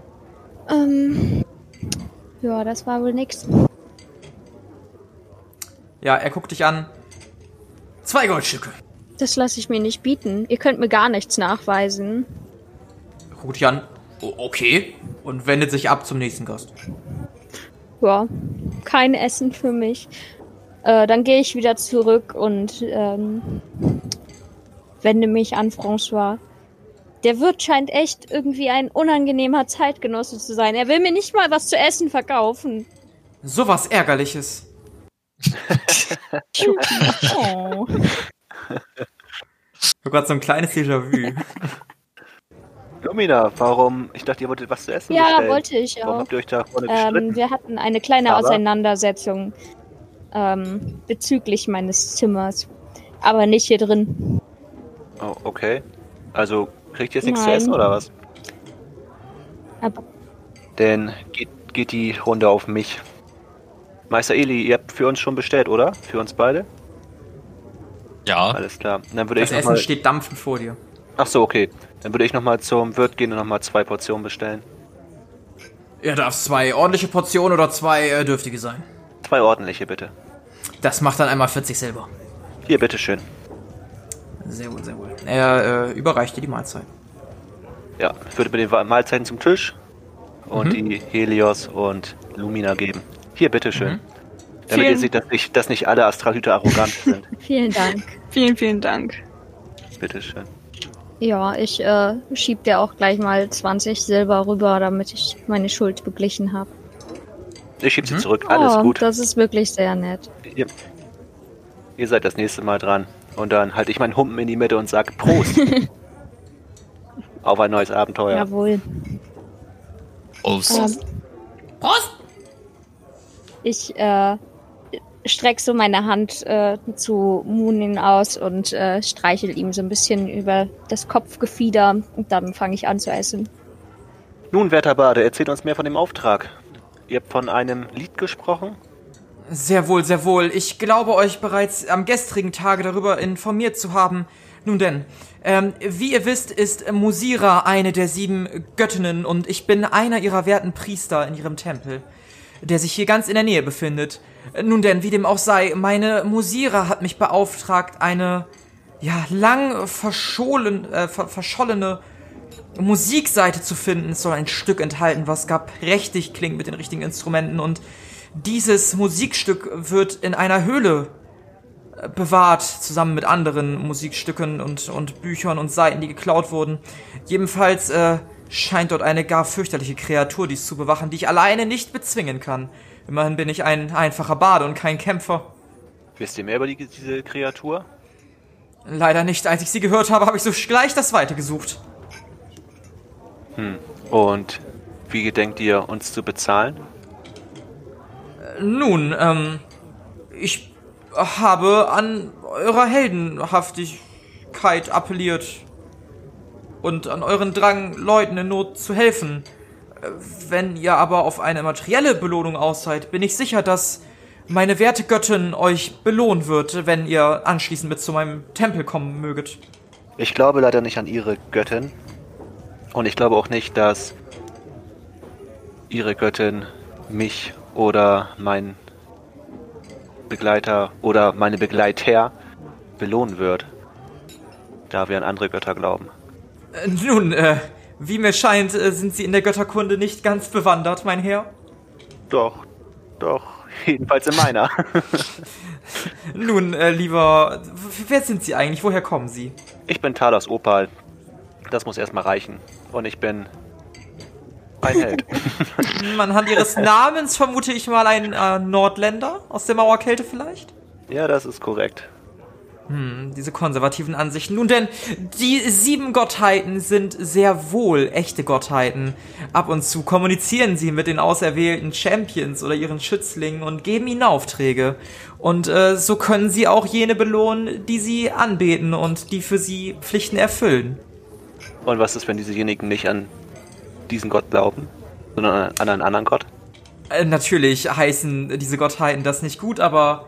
D: Ähm, ja, das war wohl nix.
A: Ja, er guckt dich an. Zwei Goldstücke.
D: Das lasse ich mir nicht bieten. Ihr könnt mir gar nichts nachweisen.
A: Er guckt dich an. Okay. Und wendet sich ab zum nächsten Gast.
D: Ja, kein Essen für mich. Äh, dann gehe ich wieder zurück und ähm, wende mich an François. Der Wirt scheint echt irgendwie ein unangenehmer Zeitgenosse zu sein. Er will mir nicht mal was zu essen verkaufen.
A: Sowas Ärgerliches.
D: Oh.
A: Ich so ein kleines Déjà-vu.
E: Lumina, warum? Ich dachte, ihr wolltet was zu essen
D: Ja,
E: bestellen.
D: wollte ich
E: Warum
D: auch.
E: habt ihr euch da vorne
D: Ähm,
E: gestritten?
D: wir hatten eine kleine
E: Aber-
D: Auseinandersetzung ähm, bezüglich meines Zimmers. Aber nicht hier drin.
E: Oh, okay. Also, kriegt ihr jetzt nichts zu
D: Nein.
E: essen oder was?
D: Aber
E: Denn geht, geht die Runde auf mich. Meister Eli, ihr habt für uns schon bestellt, oder? Für uns beide?
C: Ja,
E: Alles klar. Dann würde
A: Das
E: ich noch
A: Essen
E: mal...
A: steht dampfend vor dir.
E: Ach so, okay. Dann würde ich nochmal zum Wirt gehen und nochmal zwei Portionen bestellen.
A: Er darf zwei ordentliche Portionen oder zwei äh, dürftige sein.
E: Zwei ordentliche, bitte.
A: Das macht dann einmal 40 Silber.
E: Hier, bitteschön.
A: Sehr wohl, sehr wohl. Er äh, überreicht dir die Mahlzeit.
E: Ja, ich würde mir die Mahlzeiten zum Tisch und
A: Mhm.
E: die Helios und Lumina geben. Hier, bitteschön.
A: Mhm.
E: Damit ihr
F: Vielen-
E: seht, dass nicht, dass nicht alle Astralhüter arrogant sind.
D: vielen Dank.
F: Vielen, vielen Dank.
E: bitteschön.
D: Ja, ich äh, schieb dir auch gleich mal 20 Silber rüber, damit ich meine Schuld beglichen habe.
E: Ich schieb sie zurück. Alles
D: oh,
E: gut.
D: Das ist wirklich sehr nett.
E: Ihr, ihr seid das nächste Mal dran. Und dann halte ich meinen Humpen in die Mitte und sag Prost. Auf ein neues Abenteuer.
D: Jawohl.
C: Prost.
D: Ähm,
G: Prost!
D: ich äh, streck so meine Hand äh, zu Munin aus und äh, streichel ihm so ein bisschen über das Kopfgefieder und dann fange ich an zu essen.
E: Nun, werter Bade, erzählt uns mehr von dem Auftrag. Ihr habt von einem Lied gesprochen?
A: Sehr wohl, sehr wohl. Ich glaube euch bereits am gestrigen Tage darüber informiert zu haben. Nun denn, ähm, wie ihr wisst, ist Musira eine der sieben Göttinnen und ich bin einer ihrer werten Priester in ihrem Tempel, der sich hier ganz in der Nähe befindet. Nun denn, wie dem auch sei, meine Musierer hat mich beauftragt, eine, ja, lang verschollen, äh, ver verschollene Musikseite zu finden. Es soll ein Stück enthalten, was gar prächtig klingt mit den richtigen Instrumenten und dieses Musikstück wird in einer Höhle äh, bewahrt, zusammen mit anderen Musikstücken und, und Büchern und Seiten, die geklaut wurden. Jedenfalls äh, scheint dort eine gar fürchterliche Kreatur dies zu bewachen, die ich alleine nicht bezwingen kann. Immerhin bin ich ein einfacher Bade und kein Kämpfer.
E: Wisst ihr mehr über die, diese Kreatur?
A: Leider nicht. Als ich sie gehört habe, habe ich so gleich das Weite gesucht.
E: Und wie gedenkt ihr uns zu bezahlen?
A: Nun, ähm, ich habe an eurer Heldenhaftigkeit appelliert und an euren Drang, Leuten in Not zu helfen. Wenn ihr aber auf eine materielle Belohnung aus seid, bin ich sicher, dass meine werte Göttin euch belohnen wird, wenn ihr anschließend mit zu meinem Tempel kommen möget.
E: Ich glaube leider nicht an ihre Göttin. Und ich glaube auch nicht, dass ihre Göttin mich oder mein Begleiter oder meine Begleiter belohnen wird. Da wir an andere Götter glauben.
A: Äh, Nun, äh, wie mir scheint, äh, sind Sie in der Götterkunde nicht ganz bewandert, mein Herr.
E: Doch, doch, jedenfalls in meiner.
A: Nun, äh, lieber, wer sind Sie eigentlich? Woher kommen Sie?
E: Ich bin Talos Opal. Das muss erstmal reichen. Und ich bin ein Held.
A: Anhand Ihres Namens vermute ich mal ein äh, Nordländer aus der Mauerkälte vielleicht?
E: ja, das ist korrekt.
A: Diese konservativen Ansichten. Nun denn, die sieben Gottheiten sind sehr wohl echte Gottheiten. Ab und zu kommunizieren sie mit den auserwählten Champions oder ihren Schützlingen und geben ihnen Aufträge. Und äh, so können sie auch jene belohnen, die sie anbeten und die für sie Pflichten erfüllen.
E: Und was ist, wenn diesejenigen nicht an diesen Gott glauben, sondern an einen anderen Gott?
A: Äh, natürlich heißen diese Gottheiten das nicht gut, aber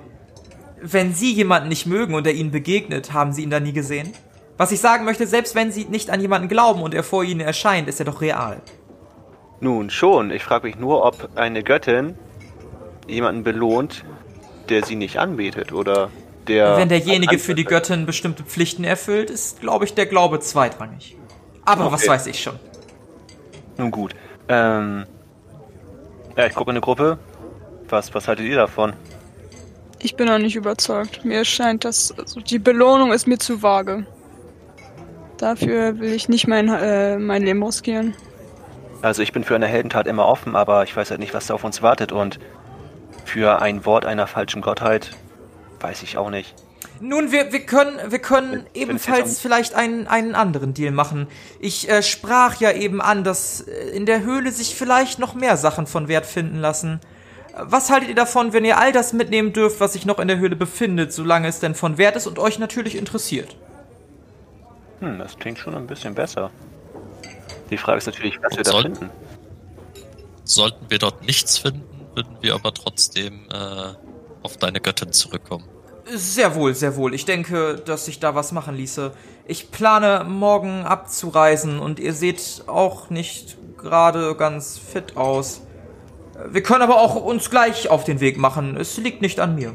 A: wenn sie jemanden nicht mögen und er ihnen begegnet, haben sie ihn da nie gesehen? Was ich sagen möchte, selbst wenn sie nicht an jemanden glauben und er vor ihnen erscheint, ist er doch real.
E: Nun schon. Ich frage mich nur, ob eine Göttin jemanden belohnt, der sie nicht anbetet oder der.
A: wenn derjenige für die. Göttin bestimmte Pflichten erfüllt, ist, glaube ich, der Glaube zweitrangig. Aber was
E: Okay.
A: weiß ich schon.
E: Nun gut. Ähm. Ja, ich gucke in eine Gruppe. Was, was haltet ihr davon?
F: Ich bin noch nicht überzeugt. Mir scheint, dass also die Belohnung ist mir zu vage. Dafür will ich nicht mein, äh, mein Leben riskieren.
E: Also ich bin für eine Heldentat immer offen, aber ich weiß halt nicht, was da auf uns wartet und für ein Wort einer falschen Gottheit weiß ich auch nicht.
A: Nun, wir, wir können, wir können ebenfalls vielleicht einen, einen anderen Deal machen. Ich äh, sprach ja eben an, dass äh, in der Höhle sich vielleicht noch mehr Sachen von Wert finden lassen. Was haltet ihr davon, wenn ihr all das mitnehmen dürft, was sich noch in der Höhle befindet, solange es denn von Wert ist und euch natürlich interessiert?
E: Hm, das klingt schon ein bisschen besser. Die Frage ist natürlich, was wir da
C: Soll-
E: finden.
C: Sollten wir dort nichts finden, würden wir aber trotzdem äh, auf deine Göttin zurückkommen.
A: Sehr wohl, sehr wohl. Ich denke, dass sich da was machen ließe. Ich plane morgen abzureisen und ihr seht auch nicht gerade ganz fit aus. Wir können aber auch uns gleich auf den Weg machen. Es liegt nicht an mir.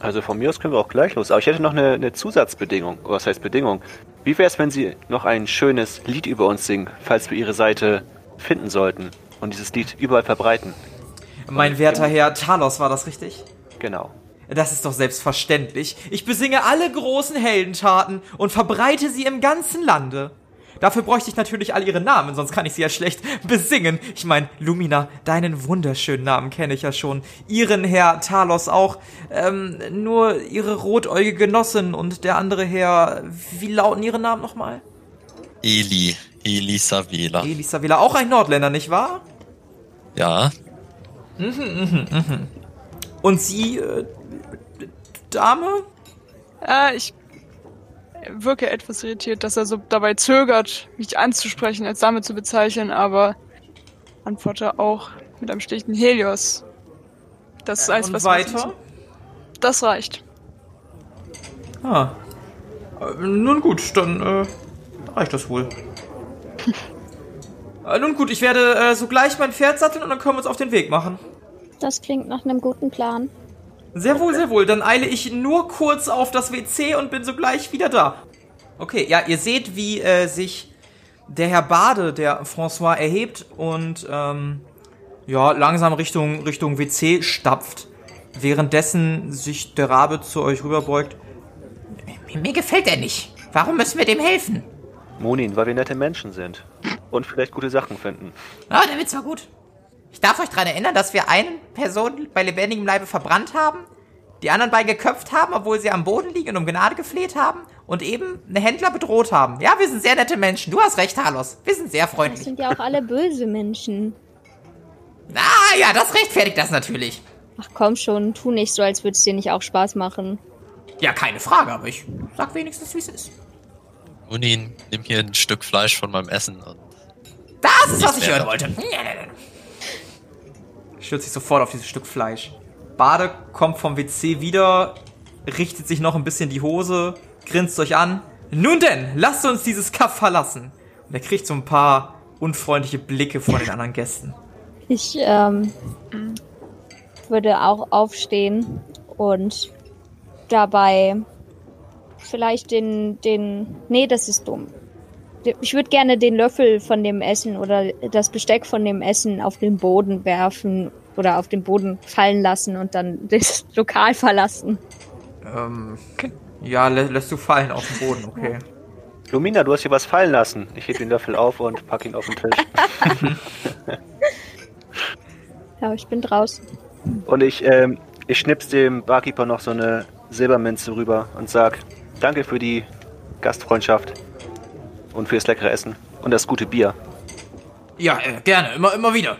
E: Also von mir aus können wir auch gleich los. Aber ich hätte noch eine, eine Zusatzbedingung. Oder Was heißt Bedingung? Wie wäre es, wenn Sie noch ein schönes Lied über uns singen, falls wir Ihre Seite finden sollten und dieses Lied überall verbreiten?
A: Mein werter Herr Talos, war das richtig?
E: Genau.
A: Das ist doch selbstverständlich. Ich besinge alle großen Heldentaten und verbreite sie im ganzen Lande. Dafür bräuchte ich natürlich all ihre Namen, sonst kann ich sie ja schlecht besingen. Ich meine, Lumina, deinen wunderschönen Namen kenne ich ja schon. Ihren Herr Talos auch. Ähm, nur ihre rotäugige Genossin und der andere Herr. Wie lauten ihre Namen nochmal?
C: Eli, Elisa.
A: Elisabela, auch ein Nordländer, nicht wahr?
C: Ja,
A: Und sie, äh, Dame?
F: Äh, ich wirke etwas irritiert, dass er so dabei zögert, mich anzusprechen, als Dame zu bezeichnen, aber antworte auch mit einem schlichten Helios. Das ist alles,
A: Und
F: was
A: weiter?
F: Das reicht.
A: Ah. Äh, nun gut, dann äh, reicht das wohl. äh, nun gut, ich werde äh, sogleich mein Pferd satteln und dann können wir uns auf den Weg machen.
D: Das klingt nach einem guten Plan.
A: Sehr wohl, sehr wohl. Dann eile ich nur kurz auf das WC und bin sogleich wieder da. Okay, ja, ihr seht, wie äh, sich der Herr Bade, der François, erhebt und ähm, ja, langsam Richtung, Richtung WC stapft. Währenddessen sich der Rabe zu euch rüberbeugt.
B: Mir, mir gefällt er nicht. Warum müssen wir dem helfen?
E: Monin, weil wir nette Menschen sind. Und vielleicht gute Sachen finden.
B: Ah, der Witz war gut. Ich darf euch daran erinnern, dass wir eine Person bei lebendigem Leibe verbrannt haben, die anderen beiden geköpft haben, obwohl sie am Boden liegen und um Gnade gefleht haben und eben einen Händler bedroht haben. Ja, wir sind sehr nette Menschen. Du hast recht, Talos. Wir sind sehr
D: Das
B: freundlich.
D: sind ja auch alle böse Menschen.
B: Ah, ja, das rechtfertigt das natürlich.
D: Ach komm schon, tu nicht so, als würde es dir nicht auch Spaß machen.
B: Ja, keine Frage, aber ich sag wenigstens, wie es ist.
C: Munin, nimm hier ein Stück Fleisch von meinem Essen und
B: Das ist, was ich hören wollte.
A: Stürzt sich sofort auf dieses Stück Fleisch. Bade kommt vom WC wieder, richtet sich noch ein bisschen die Hose, grinst euch an. Nun denn, lasst uns dieses Kaff verlassen. Und er kriegt so ein paar unfreundliche Blicke von den anderen Gästen.
D: Ich ähm, würde auch aufstehen und dabei vielleicht den, den. Nee, das ist dumm. Ich würde gerne den Löffel von dem Essen oder das Besteck von dem Essen auf den Boden werfen oder auf den Boden fallen lassen und dann das Lokal verlassen.
A: Ähm, ja, lä lässt du fallen auf den Boden, okay.
E: Lumina, du hast hier was fallen lassen. Ich heb den Löffel auf und pack ihn auf den Tisch.
D: Ja, ich bin draußen.
E: Und ich, ähm, ich schnips dem Barkeeper noch so eine Silbermünze rüber und sag, danke für die Gastfreundschaft und fürs leckere Essen und das gute Bier.
G: Ja, äh, gerne, immer, immer wieder.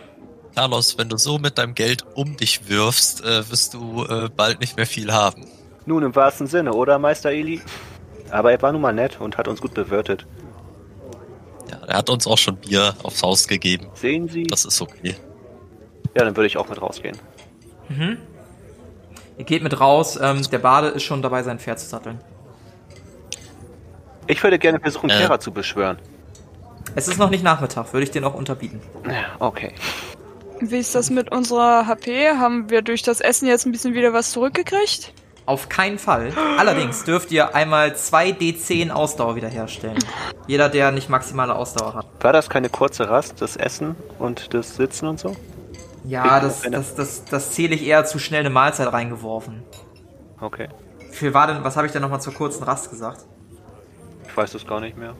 C: Carlos, wenn du so mit deinem Geld um dich wirfst, äh, wirst du äh, bald nicht mehr viel haben.
E: Nun im wahrsten Sinne, oder Meister Eli? Aber er war nun mal nett und hat uns gut bewirtet.
C: Ja, er hat uns auch schon Bier aufs Haus gegeben.
E: Sehen Sie?
C: Das ist okay.
E: Ja, dann würde ich auch mit rausgehen.
A: Ihr geht mit raus, ähm, der Bade ist schon dabei, sein Pferd zu satteln.
E: Ich würde gerne versuchen,
C: Äh.
E: Terra zu beschwören.
A: Es ist noch nicht Nachmittag, würde ich den auch unterbieten.
E: Ja, Okay.
F: Wie ist das mit unserer HP? Haben wir durch das Essen jetzt ein bisschen wieder was zurückgekriegt?
A: Auf keinen Fall. Allerdings dürft ihr einmal 2 D10 Ausdauer wiederherstellen. Jeder, der nicht maximale Ausdauer hat.
E: War das keine kurze Rast, das Essen und das Sitzen und so?
A: Ja, das, das, das, das zähle ich eher zu schnell eine Mahlzeit reingeworfen.
E: Okay.
A: Wie viel war denn, was habe ich denn nochmal zur kurzen Rast gesagt?
E: Ich weiß das gar nicht mehr.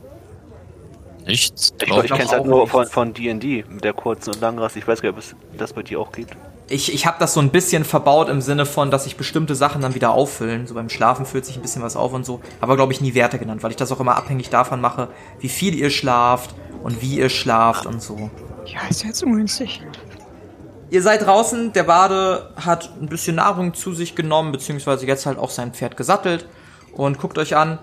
C: Nichts,
E: Ich,
C: glaub
E: ich kenne es halt
A: auch
E: nur
A: nichts.
E: von von D&D, mit der kurzen und langen Rast. Ich weiß gar nicht, ob es das bei dir auch gibt.
A: Ich, ich habe das so ein bisschen verbaut im Sinne von, dass sich bestimmte Sachen dann wieder auffüllen. So beim Schlafen füllt sich ein bisschen was auf und so. Aber glaube ich nie Werte genannt, weil ich das auch immer abhängig davon mache, wie viel ihr schlaft und wie ihr schlaft und so.
F: Ja, ist jetzt ungünstig.
A: Ihr seid draußen, der Bade hat ein bisschen Nahrung zu sich genommen, beziehungsweise jetzt halt auch sein Pferd gesattelt und guckt euch an.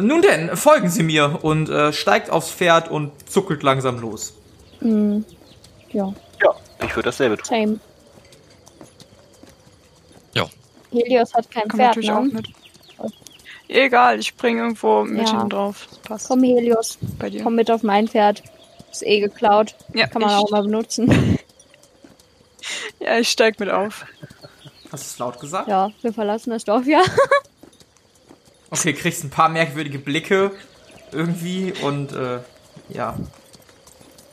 A: Nun denn, folgen Sie mir und äh, steigt aufs Pferd und zuckelt langsam los.
D: Ja,
E: Ja, ich würde dasselbe tun.
D: same.
C: Ja.
D: Helios hat kein
F: Kann
D: Pferd,
F: natürlich
D: ne?
F: auch mit. Egal, ich bringe irgendwo mit
D: Ja.
F: hinten drauf. Das passt
D: Komm, Helios,
F: bei dir.
D: komm mit auf mein Pferd. Ist eh geklaut.
F: Ja,
D: Kann man
F: ich,
D: auch mal benutzen.
F: ja, ich steig mit auf.
A: Hast du es laut gesagt?
D: Ja, wir verlassen das Dorf, ja.
A: Okay, kriegst ein paar merkwürdige Blicke irgendwie und äh, ja.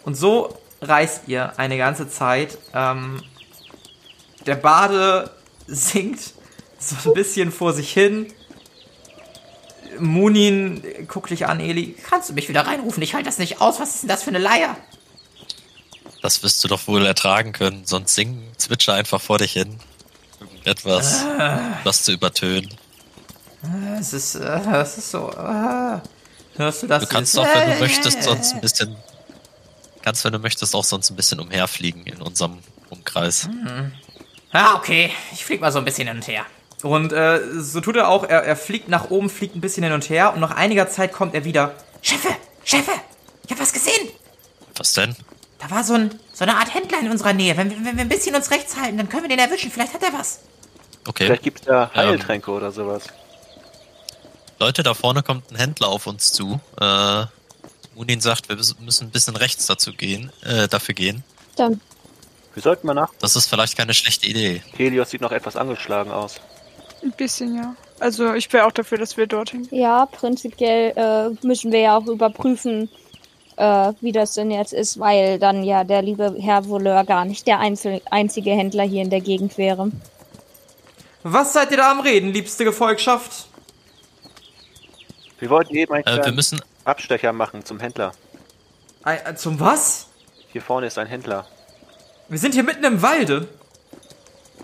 A: Und so reist ihr eine ganze Zeit. Ähm, der Bade singt so ein bisschen vor sich hin. Munin guckt dich an, Eli.
B: Kannst du mich wieder reinrufen? Ich halte das nicht aus. Was ist denn das für eine Leier?
C: Das wirst du doch wohl ertragen können, sonst sing, zwitscher einfach vor dich hin. Irgendetwas, was zu übertönen.
A: Es ist, äh, es ist so. Äh, hörst du das?
C: Du kannst
A: jetzt?
C: doch, wenn
A: Äh,
C: du möchtest, sonst ein bisschen. Kannst, wenn du möchtest, auch sonst ein bisschen umherfliegen in unserem Umkreis.
B: Ah, okay. Ich flieg mal so ein bisschen hin und her.
A: Und äh, so tut er auch. Er, er fliegt nach oben, fliegt ein bisschen hin und her und nach einiger Zeit kommt er wieder.
B: Chefe, Chefe, ich hab was gesehen.
C: Was denn?
B: Da war so, ein, so eine Art Händler in unserer Nähe. Wenn, wir- wenn wir ein bisschen uns rechts halten, dann können wir den erwischen. Vielleicht hat er was.
C: Okay.
E: Vielleicht gibt es da Heiltränke oder sowas.
C: Leute, da vorne kommt ein Händler auf uns zu. Äh, Munin sagt, wir müssen ein bisschen rechts dazu gehen, äh, dafür gehen.
D: Dann
E: Wir sollten mal nach.
C: Das ist vielleicht keine schlechte Idee.
E: Helios sieht noch etwas angeschlagen aus.
F: Ein bisschen, ja. Also ich wäre auch dafür, dass wir dorthin gehen.
D: Ja, prinzipiell äh, müssen wir ja auch überprüfen, äh, wie das denn jetzt ist, weil dann ja der liebe Herr Voleur gar nicht der einzel einzige Händler hier in der Gegend wäre.
A: Was seid ihr da am Reden, liebste Gefolgschaft?
E: Wir wollten eben einen
C: Äh, wir
E: kleinen
C: müssen.
E: Abstecher machen zum Händler.
A: Ei, äh, zum was?
E: Hier vorne ist ein Händler.
A: Wir sind hier mitten im Walde.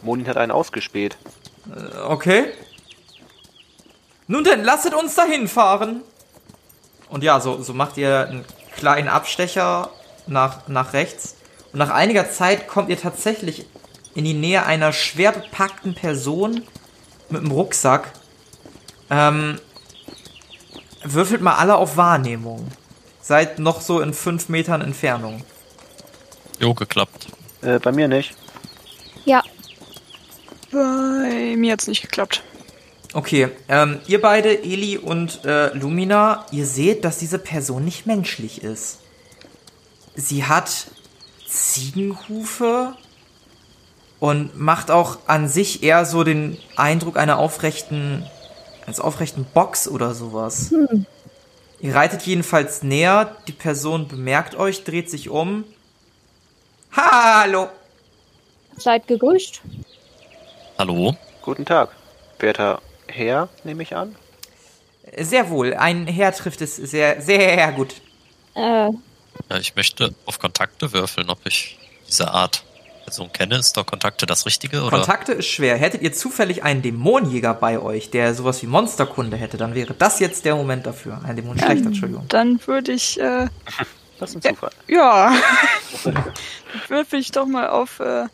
E: Monin hat einen ausgespäht.
A: Äh, Okay. Nun denn, lasset uns dahin fahren. Und ja, so, so macht ihr einen kleinen Abstecher nach, nach rechts. Und nach einiger Zeit kommt ihr tatsächlich in die Nähe einer schwer bepackten Person mit einem Rucksack. Ähm, würfelt mal alle auf Wahrnehmung. Seid noch so in fünf Metern Entfernung.
C: Jo, geklappt.
E: Äh, bei mir nicht.
D: Ja,
F: Bei mir hat's nicht geklappt.
A: Okay, ähm, ihr beide, Eli und äh, Lumina, ihr seht, dass diese Person nicht menschlich ist. Sie hat Ziegenhufe und macht auch an sich eher so den Eindruck einer aufrechten, eines aufrechten Box oder sowas. Ihr reitet jedenfalls näher, die Person bemerkt euch, dreht sich um. Hallo!
D: seid gegrüßt.
C: Hallo?
E: Guten Tag. Werter Herr, nehme ich an.
A: Sehr wohl, ein Herr trifft es sehr, sehr gut.
D: Äh,
C: Ja, ich möchte auf Kontakte würfeln, ob ich diese Art Person kenne. Ist doch Kontakte das Richtige? Oder?
A: Kontakte ist schwer. Hättet ihr zufällig einen Dämonenjäger bei euch, der sowas wie Monsterkunde hätte, dann wäre das jetzt der Moment dafür. Ein Dämonenschlechter, Entschuldigung.
F: Dann würde ich, äh,
E: Das ist ein Zufall.
F: ja, dann würfel ich doch mal auf äh,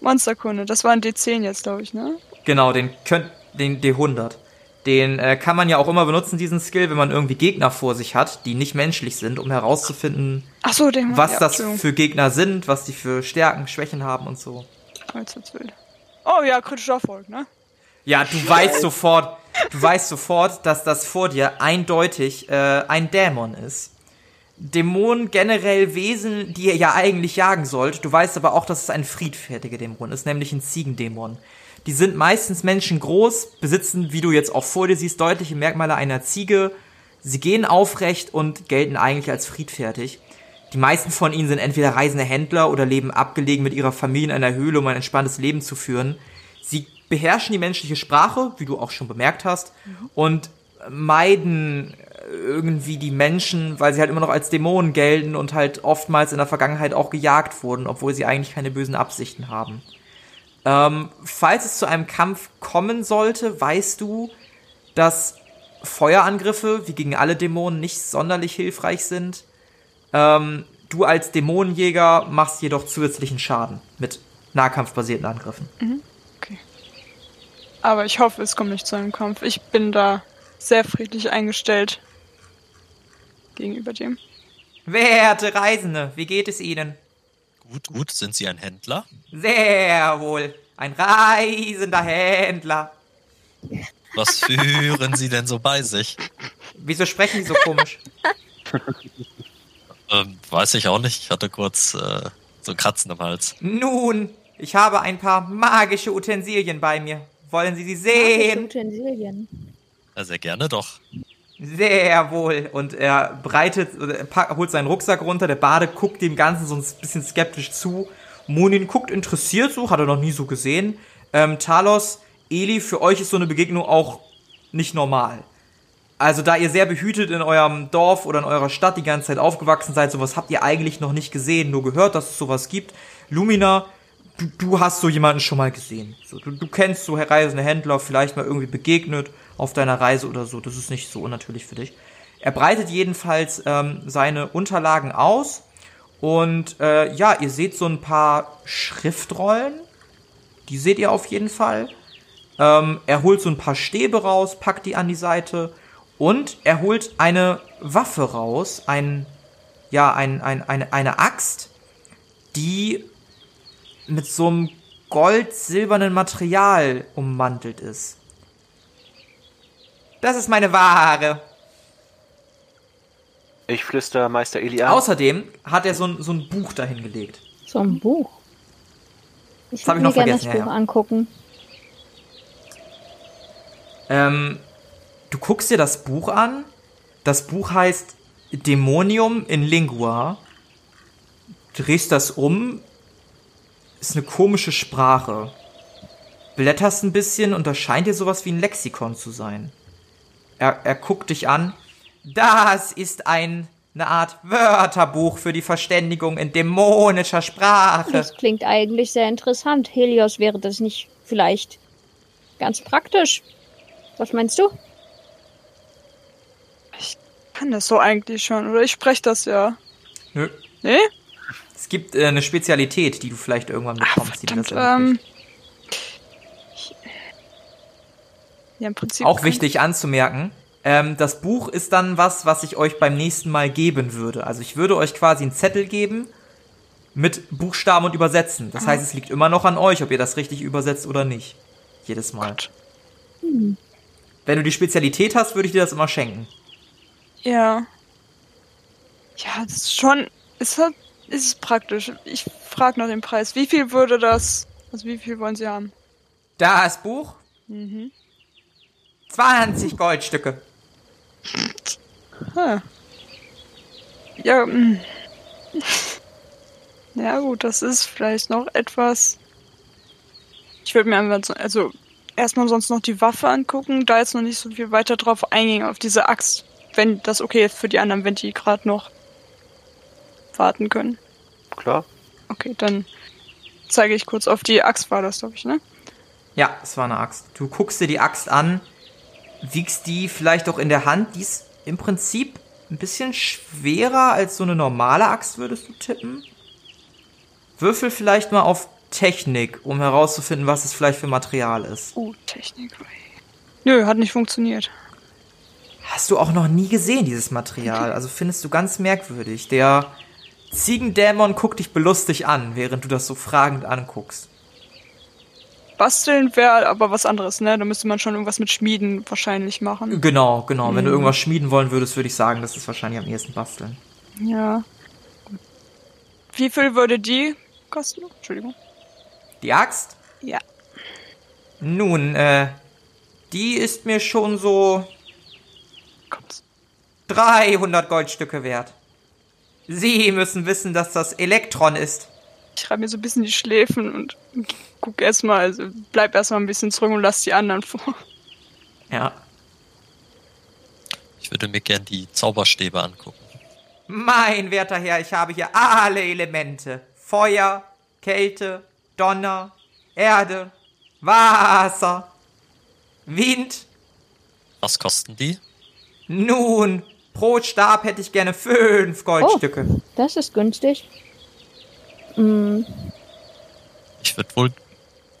F: Monsterkunde. Das war ein D10 jetzt, glaube ich, ne?
A: Genau, den könnt, den D100. Den äh, kann man ja auch immer benutzen, diesen Skill, wenn man irgendwie Gegner vor sich hat, die nicht menschlich sind, um herauszufinden,
F: so, den
A: was
F: ja,
A: das für Gegner sind, was die für Stärken, Schwächen haben und so.
F: Oh ja, kritischer Erfolg, ne?
A: Ja, du weißt sofort, du weißt sofort, dass das vor dir eindeutig äh, ein Dämon ist. Dämonen generell Wesen, die ihr ja eigentlich jagen sollt. Du weißt aber auch, dass es ein friedfertiger Dämon ist, nämlich ein Ziegendämon. Die sind meistens menschengroß, besitzen, wie du jetzt auch vor dir siehst, deutliche Merkmale einer Ziege. Sie gehen aufrecht und gelten eigentlich als friedfertig. Die meisten von ihnen sind entweder reisende Händler oder leben abgelegen mit ihrer Familie in einer Höhle, um ein entspanntes Leben zu führen. Sie beherrschen die menschliche Sprache, wie du auch schon bemerkt hast, und meiden irgendwie die Menschen, weil sie halt immer noch als Dämonen gelten und halt oftmals in der Vergangenheit auch gejagt wurden, obwohl sie eigentlich keine bösen Absichten haben. Ähm, falls es zu einem Kampf kommen sollte, weißt du, dass Feuerangriffe, wie gegen alle Dämonen, nicht sonderlich hilfreich sind. Ähm, du als Dämonenjäger machst jedoch zusätzlichen Schaden mit nahkampfbasierten Angriffen.
F: Aber ich hoffe, es kommt nicht zu einem Kampf. Ich bin da sehr friedlich eingestellt gegenüber dem.
A: Werte Reisende, wie geht es Ihnen?
C: Gut, gut. Sind Sie ein Händler?
A: Sehr wohl. Ein reisender Händler.
C: Was führen Sie denn so bei sich?
A: Wieso sprechen Sie so komisch?
C: Ähm, weiß ich auch nicht. Ich hatte kurz äh, so Kratzen im Hals.
A: Nun, ich habe ein paar magische Utensilien bei mir. Wollen Sie sie
D: Magische
A: sehen?
D: Utensilien.
C: Ja, sehr gerne doch.
A: Sehr wohl. Und er breitet, er holt seinen Rucksack runter. Der Bade guckt dem Ganzen so ein bisschen skeptisch zu. Munin guckt interessiert so, hat er noch nie so gesehen. Ähm, Talos, Eli, für euch ist so eine Begegnung auch nicht normal. Also da ihr sehr behütet in eurem Dorf oder in eurer Stadt die ganze Zeit aufgewachsen seid, sowas habt ihr eigentlich noch nicht gesehen, nur gehört, dass es sowas gibt. Lumina, du, du hast so jemanden schon mal gesehen. So, du, du kennst so reisende Händler, vielleicht mal irgendwie begegnet auf deiner Reise oder so. Das ist nicht so unnatürlich für dich. Er breitet jedenfalls ähm, seine Unterlagen aus und äh, ja, ihr seht so ein paar Schriftrollen. Die seht ihr auf jeden Fall. Ähm, er holt so ein paar Stäbe raus, packt die an die Seite und er holt eine Waffe raus, ein, ja, ein, ein, eine, eine Axt, die mit so einem gold-silbernen Material ummantelt ist. Das ist meine Ware.
E: Ich flüster Meister Eli an.
A: Außerdem hat er so ein, so ein Buch dahingelegt.
D: So ein Buch. Ich würde
A: ich
D: mir
A: noch
D: gerne das
A: vergessen, ja,
D: Buch
A: ja.
D: angucken.
A: Ähm, du guckst dir das Buch an. Das Buch heißt Dämonium in Lingua. Drehst das um. Ist eine komische Sprache. Blätterst ein bisschen und das scheint dir sowas wie ein Lexikon zu sein. Er, er guckt dich an. Das ist ein, eine Art Wörterbuch für die Verständigung in dämonischer Sprache.
D: Das klingt eigentlich sehr interessant. Helios wäre das nicht vielleicht ganz praktisch. Was meinst du?
F: Kann das so eigentlich schon, oder? Ich spreche das ja.
A: Nö.
F: Nee?
A: Es gibt äh, eine Spezialität, die du vielleicht irgendwann bekommst, die dir das
F: Verdammt,
A: ermöglicht.
F: ähm. Ja, im Prinzip.
A: Auch wichtig anzumerken, ähm, das Buch ist dann was, was ich euch beim nächsten Mal geben würde. Also ich würde euch quasi einen Zettel geben mit Buchstaben und Übersetzen. Das heißt, es liegt immer noch an euch, ob ihr das richtig übersetzt oder nicht. Jedes Mal.
F: Gott.
A: Wenn du die Spezialität hast, würde ich dir das immer schenken.
F: Ja. Ja, das ist schon. Ist. Ist es praktisch. Ich frage nach dem Preis. Wie viel würde das. Also wie viel wollen Sie haben?
A: Das Buch?
F: Mhm.
A: 20 Goldstücke.
F: Hm. Ja, mm. Ja gut, das ist vielleicht noch etwas. Ich würde mir einfach so, also erstmal sonst noch die Waffe angucken, da jetzt noch nicht so viel weiter drauf eingehen, auf diese Axt. Wenn das okay ist für die anderen, wenn die gerade noch warten können.
E: Klar.
F: Okay, dann zeige ich kurz auf die Axt war das, glaube ich, ne?
A: Ja, es war eine Axt. Du guckst dir die Axt an, wiegst die vielleicht auch in der Hand. Die ist im Prinzip ein bisschen schwerer als so eine normale Axt, würdest du tippen. Würfel vielleicht mal auf Technik, um herauszufinden, was es vielleicht für Material ist.
F: Oh, Technik. Nö, hat nicht funktioniert.
A: Hast du auch noch nie gesehen, dieses Material. Also findest du ganz merkwürdig. Der Ziegendämon guckt dich belustigt an, während du das so fragend anguckst.
F: Basteln wäre aber was anderes, ne? Da müsste man schon irgendwas mit Schmieden wahrscheinlich machen.
A: Genau, genau. Wenn du irgendwas schmieden wollen würdest, würde ich sagen, das ist wahrscheinlich am ehesten basteln.
F: Ja. Wie viel würde die kosten? Entschuldigung.
A: Die Axt?
F: Ja.
A: Nun, äh, die ist mir schon so
F: Kommt's.
A: 300 Goldstücke wert. Sie müssen wissen, dass das Elektron ist.
F: Ich reibe mir so ein bisschen die Schläfen und guck erstmal, also bleib erstmal ein bisschen zurück und lass die anderen vor.
A: Ja.
C: Ich würde mir gern die Zauberstäbe angucken.
A: Mein werter Herr, ich habe hier alle Elemente. Feuer, Kälte, Donner, Erde, Wasser, Wind.
C: Was kosten die?
A: Nun, pro Stab hätte ich gerne fünf Goldstücke.
D: Das ist günstig. Mm,
C: Ich würde wohl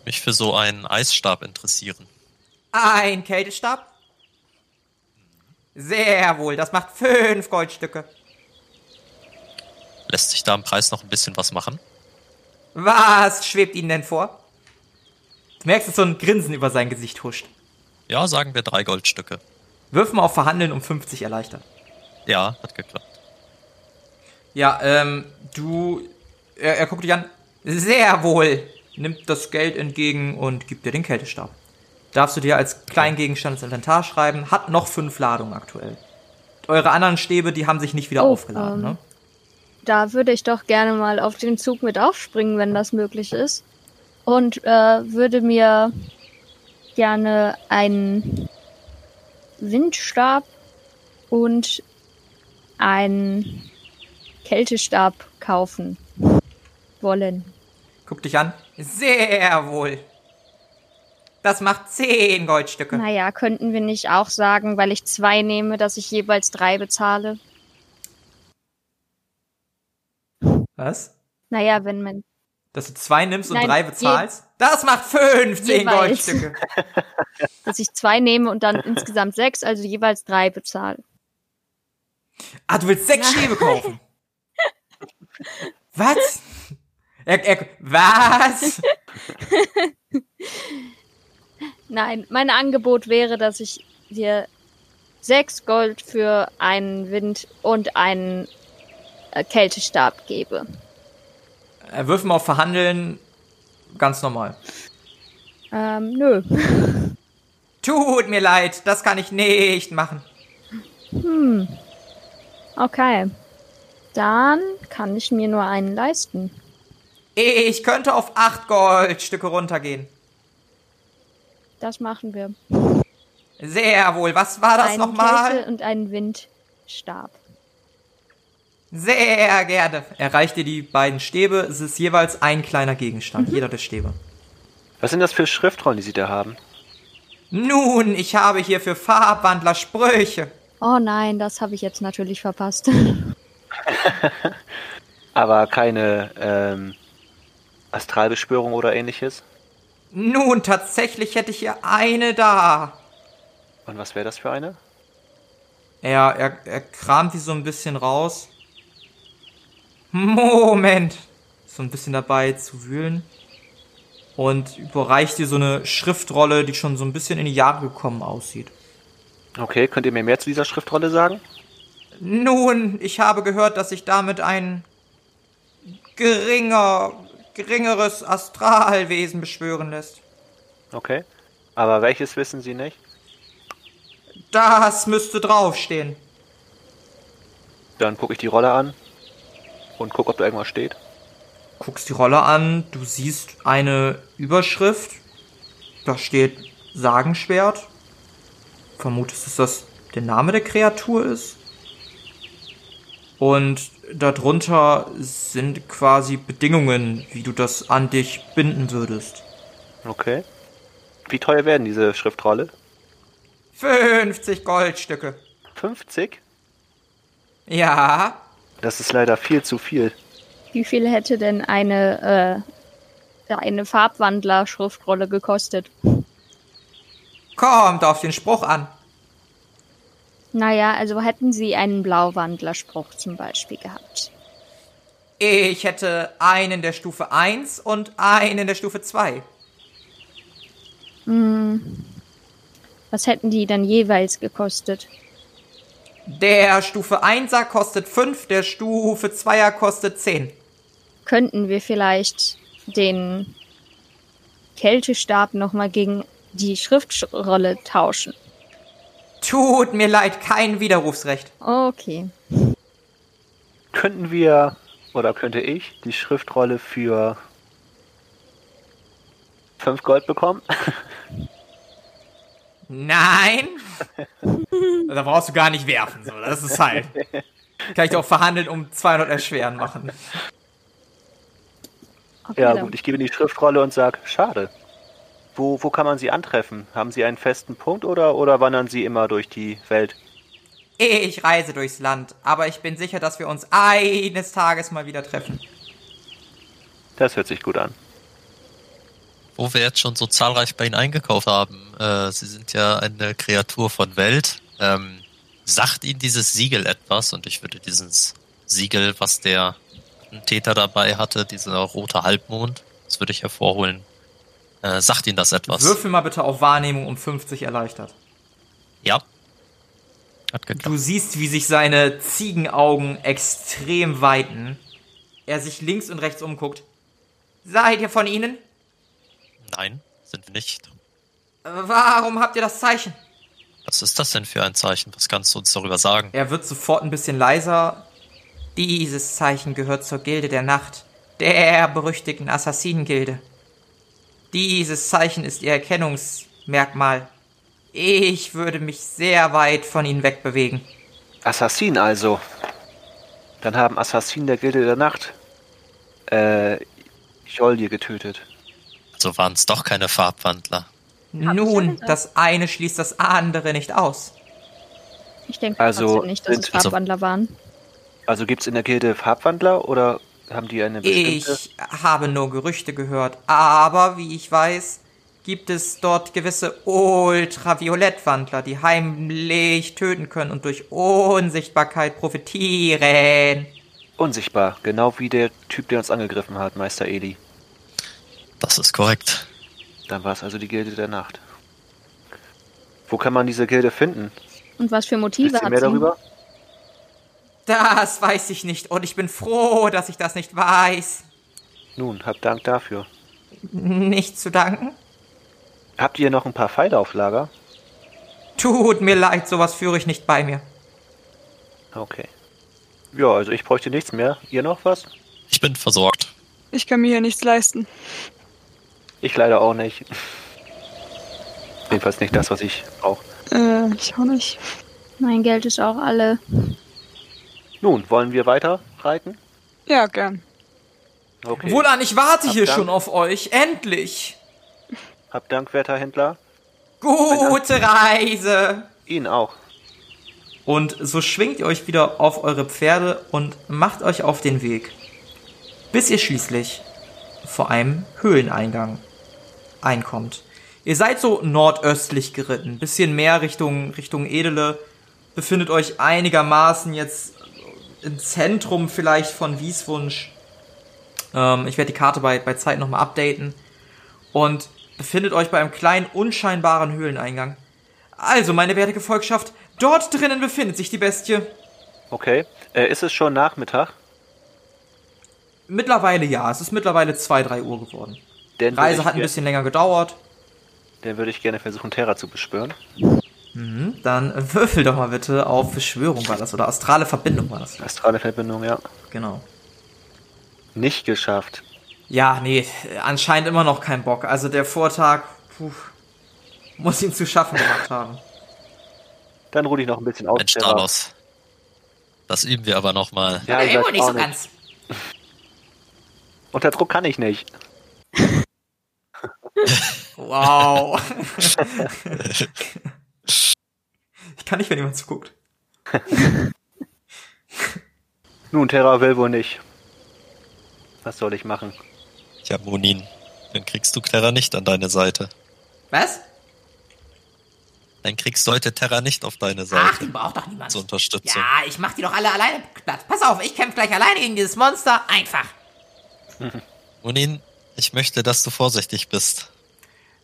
C: mich für so einen Eisstab interessieren.
A: Ein Kältestab? Sehr wohl, das macht fünf Goldstücke.
C: Lässt sich da im Preis noch ein bisschen was machen?
A: Was schwebt Ihnen denn vor? Du merkst, dass so ein Grinsen über sein Gesicht huscht.
C: Ja, sagen wir drei Goldstücke.
A: Wirf mal auf Verhandeln um 50 erleichtert.
C: Ja, hat geklappt.
A: Ja, ähm, du. Er, er guckt dich an. Sehr wohl. Nimmt das Geld entgegen und gibt dir den Kältestab. Darfst du dir als Kleingegenstand ins Inventar schreiben. Hat noch fünf Ladungen aktuell. Eure anderen Stäbe, die haben sich nicht wieder
D: Oh,
A: aufgeladen,
D: ähm,
A: ne?
D: da würde ich doch gerne mal auf den Zug mit aufspringen, wenn das möglich ist. Und äh, würde mir gerne einen Windstab und einen Kältestab kaufen wollen.
A: Guck dich an. Sehr wohl. Das macht zehn Goldstücke.
D: Naja, könnten wir nicht auch sagen, weil ich zwei nehme, dass ich jeweils drei bezahle?
A: Was?
D: Naja, wenn man.
A: Dass du zwei nimmst und
D: Nein,
A: drei bezahlst? Das macht 15
D: Jeweils.
A: Goldstücke.
D: dass ich zwei nehme und dann insgesamt sechs, also jeweils drei bezahle.
A: Ah, du willst sechs Stäbe kaufen? Was? Er, er, was?
D: Nein, mein Angebot wäre, dass ich dir sechs Gold für einen Wind und einen äh, Kältestab gebe.
A: Er wirft mal auf Verhandeln
H: ganz normal.
D: Ähm, nö.
A: Tut mir leid, das kann ich nicht machen.
D: Okay. Dann kann ich mir nur einen leisten.
A: Ich könnte auf acht Goldstücke runtergehen.
D: Das machen wir.
A: Sehr wohl. Was war das nochmal?
D: Kessel und einen Windstab.
A: Sehr gerne.
H: Er reicht dir die beiden Stäbe. Es ist jeweils ein kleiner Gegenstand, jeder der Stäbe.
E: Was sind das für Schriftrollen, die Sie da haben?
A: Nun, ich habe hier für Farbwandler Sprüche.
D: Oh nein, das habe ich jetzt natürlich verpasst.
E: Aber keine ähm, Astralbeschwörung oder ähnliches?
A: Nun, tatsächlich hätte ich hier eine da.
E: Und was wäre das für eine?
H: Er, er, er kramt die so ein bisschen raus.
A: Moment.
H: so ein bisschen dabei zu wühlen und überreicht dir so eine Schriftrolle, die schon so ein bisschen in die Jahre gekommen aussieht.
E: Okay, könnt ihr mir mehr zu dieser Schriftrolle sagen?
A: Nun, ich habe gehört, dass sich damit ein geringer, geringeres Astralwesen beschwören lässt.
E: Okay. Aber welches wissen Sie nicht?
A: Das müsste draufstehen.
E: Dann gucke ich die Rolle an und gucke, ob da irgendwas steht.
H: Guckst die Rolle an, du siehst eine Überschrift, da steht Sagenschwert. Vermutest, dass das der Name der Kreatur ist. Und darunter sind quasi Bedingungen, wie du das an dich binden würdest.
E: Okay. Wie teuer werden diese Schriftrolle?
A: 50 Goldstücke.
E: 50?
A: Ja,
E: Das ist leider viel zu viel.
D: Wie viel hätte denn eine, äh, eine Farbwandler-Schriftrolle gekostet?
A: kommt auf den Spruch an.
D: Naja, also hätten sie einen Blauwandlerspruch zum Beispiel gehabt.
A: Ich hätte einen der Stufe 1 und einen der Stufe 2.
D: Was hätten die dann jeweils gekostet?
A: Der Stufe 1er kostet 5, der Stufe 2er kostet 10.
D: Könnten wir vielleicht den Kältestab nochmal gegen die Schriftrolle tauschen?
A: Tut mir leid, kein Widerrufsrecht.
D: Okay.
E: Könnten wir oder könnte ich die Schriftrolle für 5 Gold bekommen?
A: Nein. da brauchst du gar nicht werfen, so. Das ist halt. Kann ich doch verhandeln um 200 erschweren machen.
D: okay
E: ja
D: dann.
E: gut, ich gebe die Schriftrolle und sage, schade. Wo, wo kann man sie antreffen? Haben sie einen festen Punkt oder, oder wandern sie immer durch die Welt?
A: Ich reise durchs Land, aber ich bin sicher, dass wir uns eines Tages mal wieder treffen.
E: Das hört sich gut an.
C: Wo wir jetzt schon so zahlreich bei Ihnen eingekauft haben, äh, Sie sind ja eine Kreatur von Welt. Ähm, sagt Ihnen dieses Siegel etwas? Und ich würde dieses Siegel, was der Täter dabei hatte, dieser rote Halbmond, das würde ich hervorholen. Äh, sagt Ihnen das etwas?
H: Würfel mal bitte auf Wahrnehmung um 50 erleichtert.
C: Ja. Hat geklappt.
H: Du siehst, wie sich seine Ziegenaugen extrem weiten. Er sich links und rechts umguckt.
A: Seid ihr von ihnen?
C: Nein, sind wir nicht.
A: Warum habt ihr das Zeichen?
C: Was ist das denn für ein Zeichen? Was kannst du uns darüber sagen?
H: Er wird sofort ein bisschen leiser.
A: Dieses Zeichen gehört zur Gilde der Nacht, der berüchtigten Assassinengilde. Dieses Zeichen ist ihr Erkennungsmerkmal. Ich würde mich sehr weit von ihnen wegbewegen.
E: Assassin also. Dann haben Assassinen der Gilde der Nacht äh, Jolje getötet.
C: Also waren es doch keine Farbwandler.
A: Nun, das eine schließt das andere nicht aus.
D: Ich denke
E: Also
D: trotzdem nicht, dass es
E: sind-
C: also-
D: Farbwandler waren.
E: Also gibt es in der Gilde Farbwandler oder haben die eine bestimmte?
A: Ich habe nur Gerüchte gehört, aber wie ich weiß, gibt es dort gewisse Ultraviolettwandler, die heimlich töten können und durch Unsichtbarkeit profitieren.
E: Unsichtbar, genau wie der Typ, der uns angegriffen hat, Meister Eli.
C: Das ist korrekt.
E: Dann war es also die Gilde der Nacht. Wo kann man diese Gilde finden?
D: Und was für Motive hat
E: mehr
D: sie?
E: darüber?
A: Das weiß ich nicht und ich bin froh, dass ich das nicht weiß.
E: Nun, hab Dank dafür.
B: Nicht zu danken.
E: Habt ihr noch ein paar Pfeile auf Lager?
B: Tut mir leid, sowas führe ich nicht bei mir.
E: Okay. Ja, also ich bräuchte nichts mehr. Ihr noch was?
C: Ich bin versorgt.
F: Ich kann mir hier nichts leisten.
E: Ich leider auch nicht. Jedenfalls nicht das, was ich brauche.
F: Äh, ich auch nicht.
D: Mein Geld ist auch alle.
E: Nun, wollen wir weiter reiten?
F: Ja, gern.
E: Okay.
B: Wohlan, ich warte
E: Hab
B: hier
E: Dank.
B: schon auf euch. Endlich.
E: Habt Dank, werter Händler.
B: Gute Reise.
E: Ihnen auch.
A: Und so schwingt ihr euch wieder auf eure Pferde und macht euch auf den Weg, bis ihr schließlich vor einem Höhleneingang einkommt. Ihr seid so nordöstlich geritten, bisschen mehr Richtung, Richtung Edele, befindet euch einigermaßen jetzt Zentrum vielleicht von Wieswunsch. Ähm, ich werde die Karte bei, bei Zeit nochmal updaten. Und befindet euch bei einem kleinen, unscheinbaren Höhleneingang. Also, meine werte Gefolgschaft, dort drinnen befindet sich die Bestie.
E: Okay. Äh, ist es schon Nachmittag?
A: Mittlerweile ja, es ist mittlerweile 2, 3 Uhr geworden.
E: Denn
A: Die Reise hat ein bisschen länger gedauert.
E: Dann würde ich gerne versuchen, Terra zu beschwören.
A: Dann würfel doch mal bitte auf Beschwörung war das oder astrale Verbindung war das.
E: Astrale Verbindung, ja.
A: Genau.
E: Nicht geschafft.
A: Ja, nee, anscheinend immer noch kein Bock. Also der Vortag puh, muss ihm zu schaffen gemacht haben.
E: Dann ruhe ich noch ein bisschen aus.
C: Mensch. Talos. Das üben wir aber nochmal.
E: Ja, ich
B: nicht so
E: nicht.
B: ganz.
E: Unter Druck kann ich nicht.
A: Wow. ich kann nicht, wenn jemand zuguckt.
E: Nun, Terra will wohl nicht. Was soll ich machen?
C: Ja, Monin, dann kriegst du Terra nicht an deine Seite.
B: Was?
C: Dann kriegst du heute Terra nicht auf deine
B: Ach, die
C: Seite
B: braucht doch niemand.
C: zur Unterstützung.
B: Ja, ich mach die doch alle alleine platt. Pass auf, ich kämpfe gleich alleine gegen dieses Monster. Einfach.
C: Monin, ich möchte, dass du vorsichtig bist.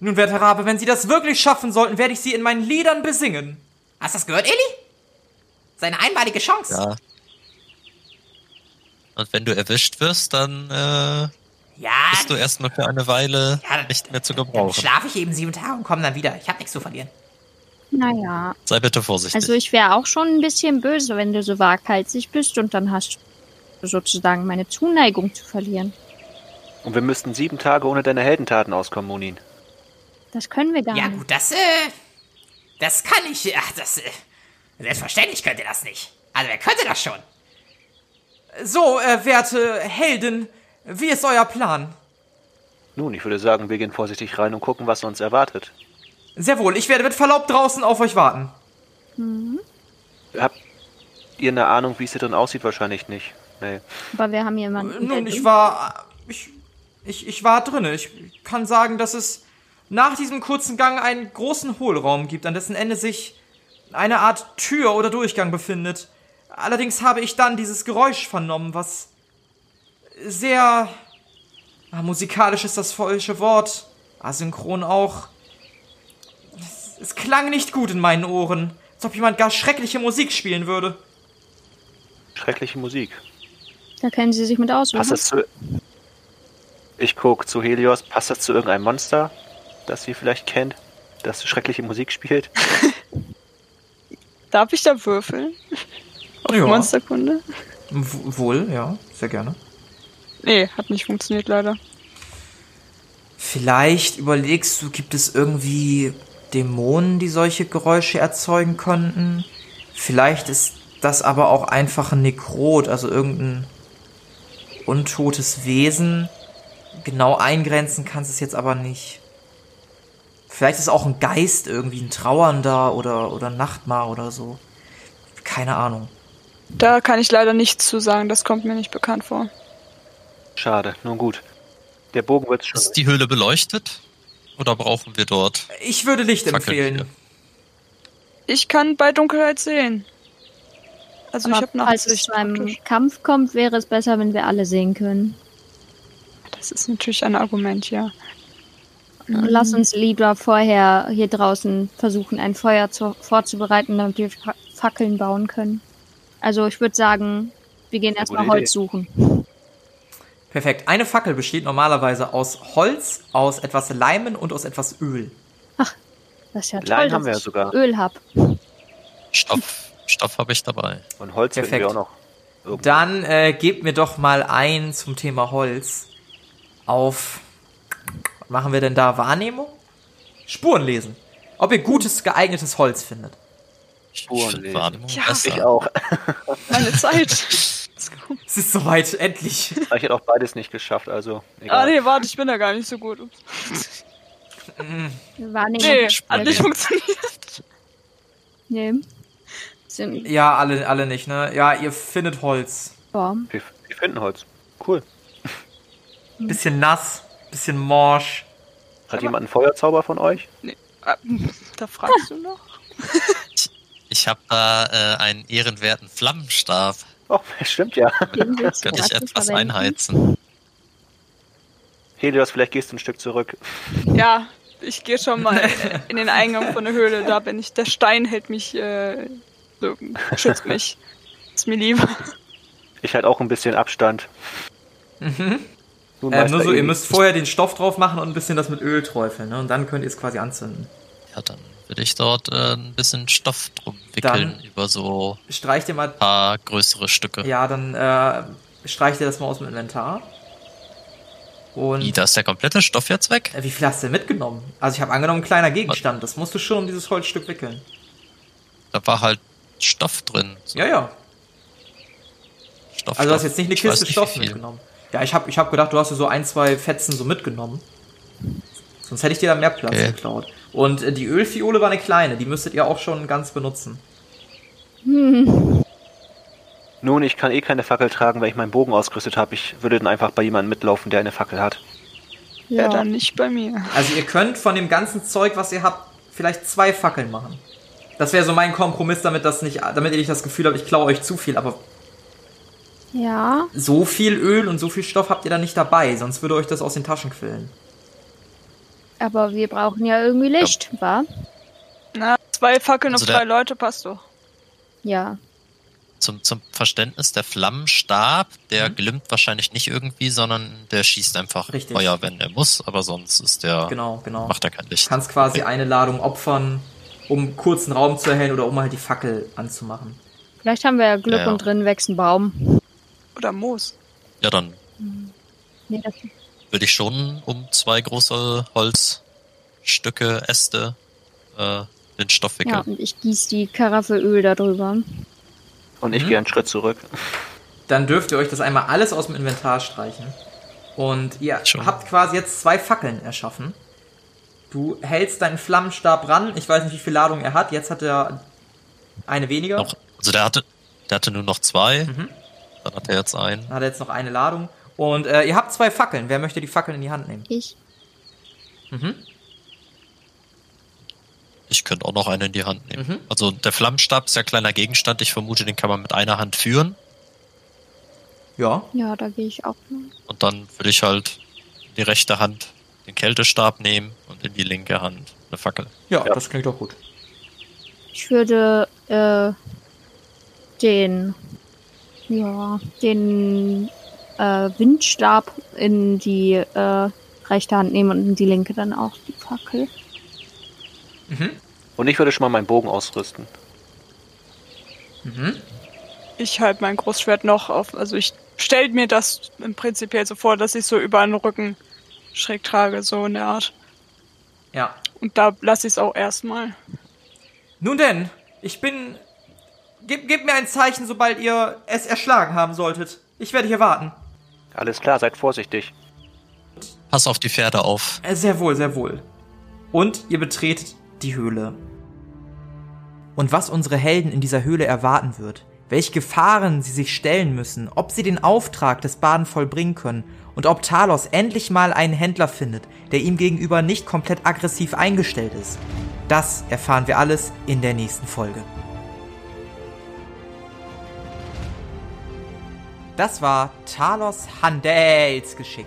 A: Nun, werter Rabe, wenn Sie das wirklich schaffen sollten, werde ich Sie in meinen Liedern besingen.
B: Hast du das gehört, Eli? Seine einmalige Chance.
C: Ja. Und wenn du erwischt wirst, dann äh,
B: Ja,
C: bist du erstmal für eine Weile
B: Ja, dann-
C: nicht mehr zu
B: dann
C: gebrauchen.
B: schlafe ich eben sieben Tage und komme dann wieder. Ich habe nichts zu verlieren.
D: Naja,
C: Sei bitte vorsichtig.
D: also ich wäre auch schon ein bisschen böse, wenn du so waghalsig bist und dann hast du sozusagen meine Zuneigung zu verlieren.
E: Und wir müssten sieben Tage ohne deine Heldentaten auskommen, Monin.
D: Das können wir gar
B: Ja,
D: nicht.
B: gut, das, äh, das kann ich, ach, das, äh, selbstverständlich könnt ihr das nicht. Also, wer könnte das schon?
A: So, äh, werte Helden, wie ist euer Plan?
E: Nun, ich würde sagen, wir gehen vorsichtig rein und gucken, was uns erwartet.
A: Sehr wohl, ich werde mit Verlaub draußen auf euch warten.
E: Habt ihr eine Ahnung, wie es hier drin aussieht? Wahrscheinlich nicht. Nee.
D: Aber wir haben jemanden.
A: Nun, ich war. Ich, ich, ich war drinne. Ich kann sagen, dass es nach diesem kurzen Gang einen großen Hohlraum gibt, an dessen Ende sich eine Art Tür oder Durchgang befindet. Allerdings habe ich dann dieses Geräusch vernommen, was sehr. Ah, musikalisch ist das falsche Wort. Asynchron auch. Es, es klang nicht gut in meinen Ohren. Als ob jemand gar schreckliche Musik spielen würde.
E: Schreckliche Musik.
D: Da kennen sie sich mit aus,
E: Passt
D: oder?
E: das zu. Ich guck zu Helios. Passt das zu irgendeinem Monster, das ihr vielleicht kennt, das schreckliche Musik spielt?
F: Darf ich da würfeln? Auf
A: Ja.
F: Monsterkunde?
A: W wohl, ja, sehr gerne.
F: Nee, hat nicht funktioniert leider.
A: Vielleicht überlegst du, gibt es irgendwie Dämonen, die solche Geräusche erzeugen könnten? Vielleicht ist das aber auch einfach ein Nekrot, also irgendein untotes Wesen. Genau eingrenzen kannst du es jetzt aber nicht. Vielleicht ist es auch ein Geist irgendwie, ein Trauernder oder, oder ein Nachtmar oder so. Keine Ahnung.
F: Da kann ich leider nichts zu sagen, das kommt mir nicht bekannt vor.
E: Schade. Nun gut. Der Bogen wird schon.
C: Ist die Höhle beleuchtet? Oder brauchen wir dort?
A: Ich würde Licht
C: Fackeln
A: empfehlen.
F: Ich kann bei Dunkelheit sehen. Also ich
D: Aber
F: habe
D: falls es zu einem. Kampf kommt, wäre es besser, wenn wir alle sehen können.
F: Das ist natürlich ein Argument, ja.
D: Lass uns lieber vorher hier draußen versuchen, ein Feuer zu, vorzubereiten, damit wir Fa- Fackeln bauen können. Also ich würde sagen, wir gehen erstmal Holz suchen.
A: Perfekt. Eine Fackel besteht normalerweise aus Holz, aus etwas Leimen und aus etwas Öl.
D: Das ist ja toll,
E: Leim haben wir ja
D: ich
E: sogar.
D: Öl hab.
C: Stoff, Stoff habe ich dabei.
E: Und Holz
A: Perfekt.
E: wir auch noch. Irgendwo.
A: Dann äh, gebt mir doch mal ein zum Thema Holz auf. Machen wir denn da? Wahrnehmung? Spuren lesen. Ob ihr gutes, geeignetes Holz findet.
C: Ich
E: Spuren lesen.
F: Ja,
E: Ich
C: besser.
E: auch.
F: Meine Zeit.
A: Es ist soweit, endlich.
E: Aber ich hätte auch beides nicht geschafft, also.
F: ah,
E: Egal.
F: nee, warte, ich bin da gar nicht so gut.
D: Wahrnehmung.
F: Nee,
C: Spannend.
F: hat nicht funktioniert.
D: Nee. Sind,
A: Ja, alle, alle nicht, ne? Ja, ihr findet Holz.
D: ja.
E: Wir, wir finden Holz. Cool.
A: Bisschen nass, bisschen morsch.
E: Hat jemand einen Feuerzauber von euch?
F: Ah, Da fragst du noch.
C: Ich habe da äh, einen ehrenwerten Flammenstab.
E: Oh, stimmt ja.
C: Könnte ich etwas
D: verwenden?
C: einheizen.
E: Helios, vielleicht gehst du ein Stück zurück.
F: Ja, ich gehe schon mal in den Eingang von der Höhle. Da bin ich. Der Stein hält mich, äh, so, schützt mich. Ist mir lieber.
E: Ich halt auch ein bisschen Abstand. Nun,
A: Ähm, nur so, ihr müsst vorher den Stoff drauf machen und ein bisschen das mit Öl träufeln, ne? Und dann könnt ihr es quasi anzünden.
C: Ja, dann würde ich dort äh, ein bisschen Stoff drum wickeln
A: Dann-
C: über so
A: Streicht ihr mal
C: ein paar größere Stücke.
A: Ja, dann äh, streicht ihr das mal aus dem Inventar. Und
C: Wie, da ist der komplette Stoff jetzt weg?
A: äh, wie viel hast du denn mitgenommen? Also ich habe angenommen, ein kleiner Gegenstand. Das musst du schon um dieses Holzstück wickeln.
C: Da war halt Stoff drin. So
A: Ja, ja.
C: Stoff,
A: Also du hast jetzt nicht eine Kiste Stoff mitgenommen. Ja, ich habe ich hab gedacht, du hast dir so ein, zwei Fetzen so mitgenommen. Sonst hätte ich dir da mehr Platz
C: Okay.
A: geklaut. Und äh, die Ölfiole war eine kleine, die müsstet ihr auch schon ganz benutzen.
E: Nun, ich kann eh keine Fackel tragen, weil ich meinen Bogen ausgerüstet habe. Ich würde dann einfach bei jemandem mitlaufen, der eine Fackel hat.
F: Ja,
D: Ja.
F: dann nicht bei mir.
A: Also ihr könnt von dem ganzen Zeug, was ihr habt, vielleicht zwei Fackeln machen. Das wäre so mein Kompromiss, damit das nicht, damit ihr nicht das Gefühl habt, ich klaue euch zu viel. Aber
D: Ja.
A: so viel Öl und so viel Stoff habt ihr da nicht dabei, sonst würde euch das aus den Taschen quillen.
D: Aber wir brauchen ja irgendwie Licht, wa?
F: Na, zwei Fackeln
C: Also
F: auf
C: der-
F: drei Leute passt doch.
D: Ja.
C: Zum, zum Verständnis, der Flammenstab, der
A: Mhm.
C: glimmt wahrscheinlich nicht irgendwie, sondern der schießt einfach
A: Richtig.
C: Feuer, wenn er muss, aber sonst ist der,
A: Genau, genau.
C: macht er kein Licht.
A: Du kannst quasi
C: Okay.
A: eine Ladung opfern, um kurzen Raum zu erhellen oder um halt die Fackel anzumachen.
D: Vielleicht haben wir ja Glück
C: Ja, ja.
D: und drin wächst ein Baum.
F: Oder Moos.
C: Ja, dann
D: Nee, das,
C: würde ich schon um zwei große Holzstücke, Äste, äh, den Stoff wickeln.
D: ja, und ich gieße die Karaffe Öl da drüber.
E: Und ich
A: Mhm.
E: gehe einen Schritt zurück.
A: Dann dürft ihr euch das einmal alles aus dem Inventar streichen. Und ihr
C: Schon.
A: habt quasi jetzt zwei Fackeln erschaffen. Du hältst deinen Flammenstab ran. Ich weiß nicht, wie viel Ladung er hat. Jetzt hat er eine weniger.
C: Noch, also der hatte, der hatte nur noch zwei,
A: Mhm.
C: Dann hat er jetzt einen.
A: Dann hat er jetzt noch eine Ladung. Und äh, ihr habt zwei Fackeln. Wer möchte die Fackeln in die Hand nehmen?
D: Ich.
C: Ich könnte auch noch eine in die Hand nehmen.
A: Mhm.
C: Also der Flammenstab ist ja ein kleiner Gegenstand. Ich vermute, den kann man mit einer Hand führen.
A: Ja.
D: Ja, da gehe ich auch. mal.
C: Und dann würde ich halt in die rechte Hand den Kältestab nehmen und in die linke Hand eine Fackel.
A: Ja,
E: Ja.
A: das klingt doch gut.
D: Ich würde äh, den, ja, den äh, Windstab in die äh, rechte Hand nehmen und in die linke dann auch die Fackel.
E: Und ich würde schon mal meinen Bogen ausrüsten.
A: Mhm.
F: Ich halte mein Großschwert noch auf. Also ich stell mir das im Prinzip so vor, dass ich so über den Rücken schräg trage, so in der Art.
A: Ja.
F: Und da lasse ich es auch erstmal.
A: Nun denn, ich bin. Gebt gebt mir ein Zeichen, sobald ihr es erschlagen haben solltet. Ich werde hier warten.
E: Alles klar, seid vorsichtig.
C: Pass auf die Pferde auf.
A: Äh, Sehr wohl, sehr wohl. Und ihr betretet die Höhle. Und was unsere Helden in dieser Höhle erwarten wird, welche Gefahren sie sich stellen müssen, ob sie den Auftrag des Baden vollbringen können und ob Talos endlich mal einen Händler findet, der ihm gegenüber nicht komplett aggressiv eingestellt ist. Das erfahren wir alles in der nächsten Folge. Das war Talos Handels Geschick.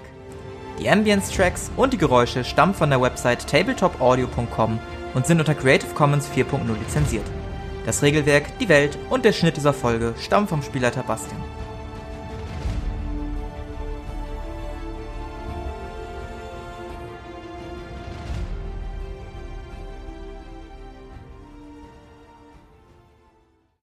A: Die Ambience-Tracks und die Geräusche stammen von der Website tabletopaudio.com und sind unter Creative Commons 4.0 lizenziert. Das Regelwerk, die Welt und der Schnitt dieser Folge stammen vom Spielleiter Bastian.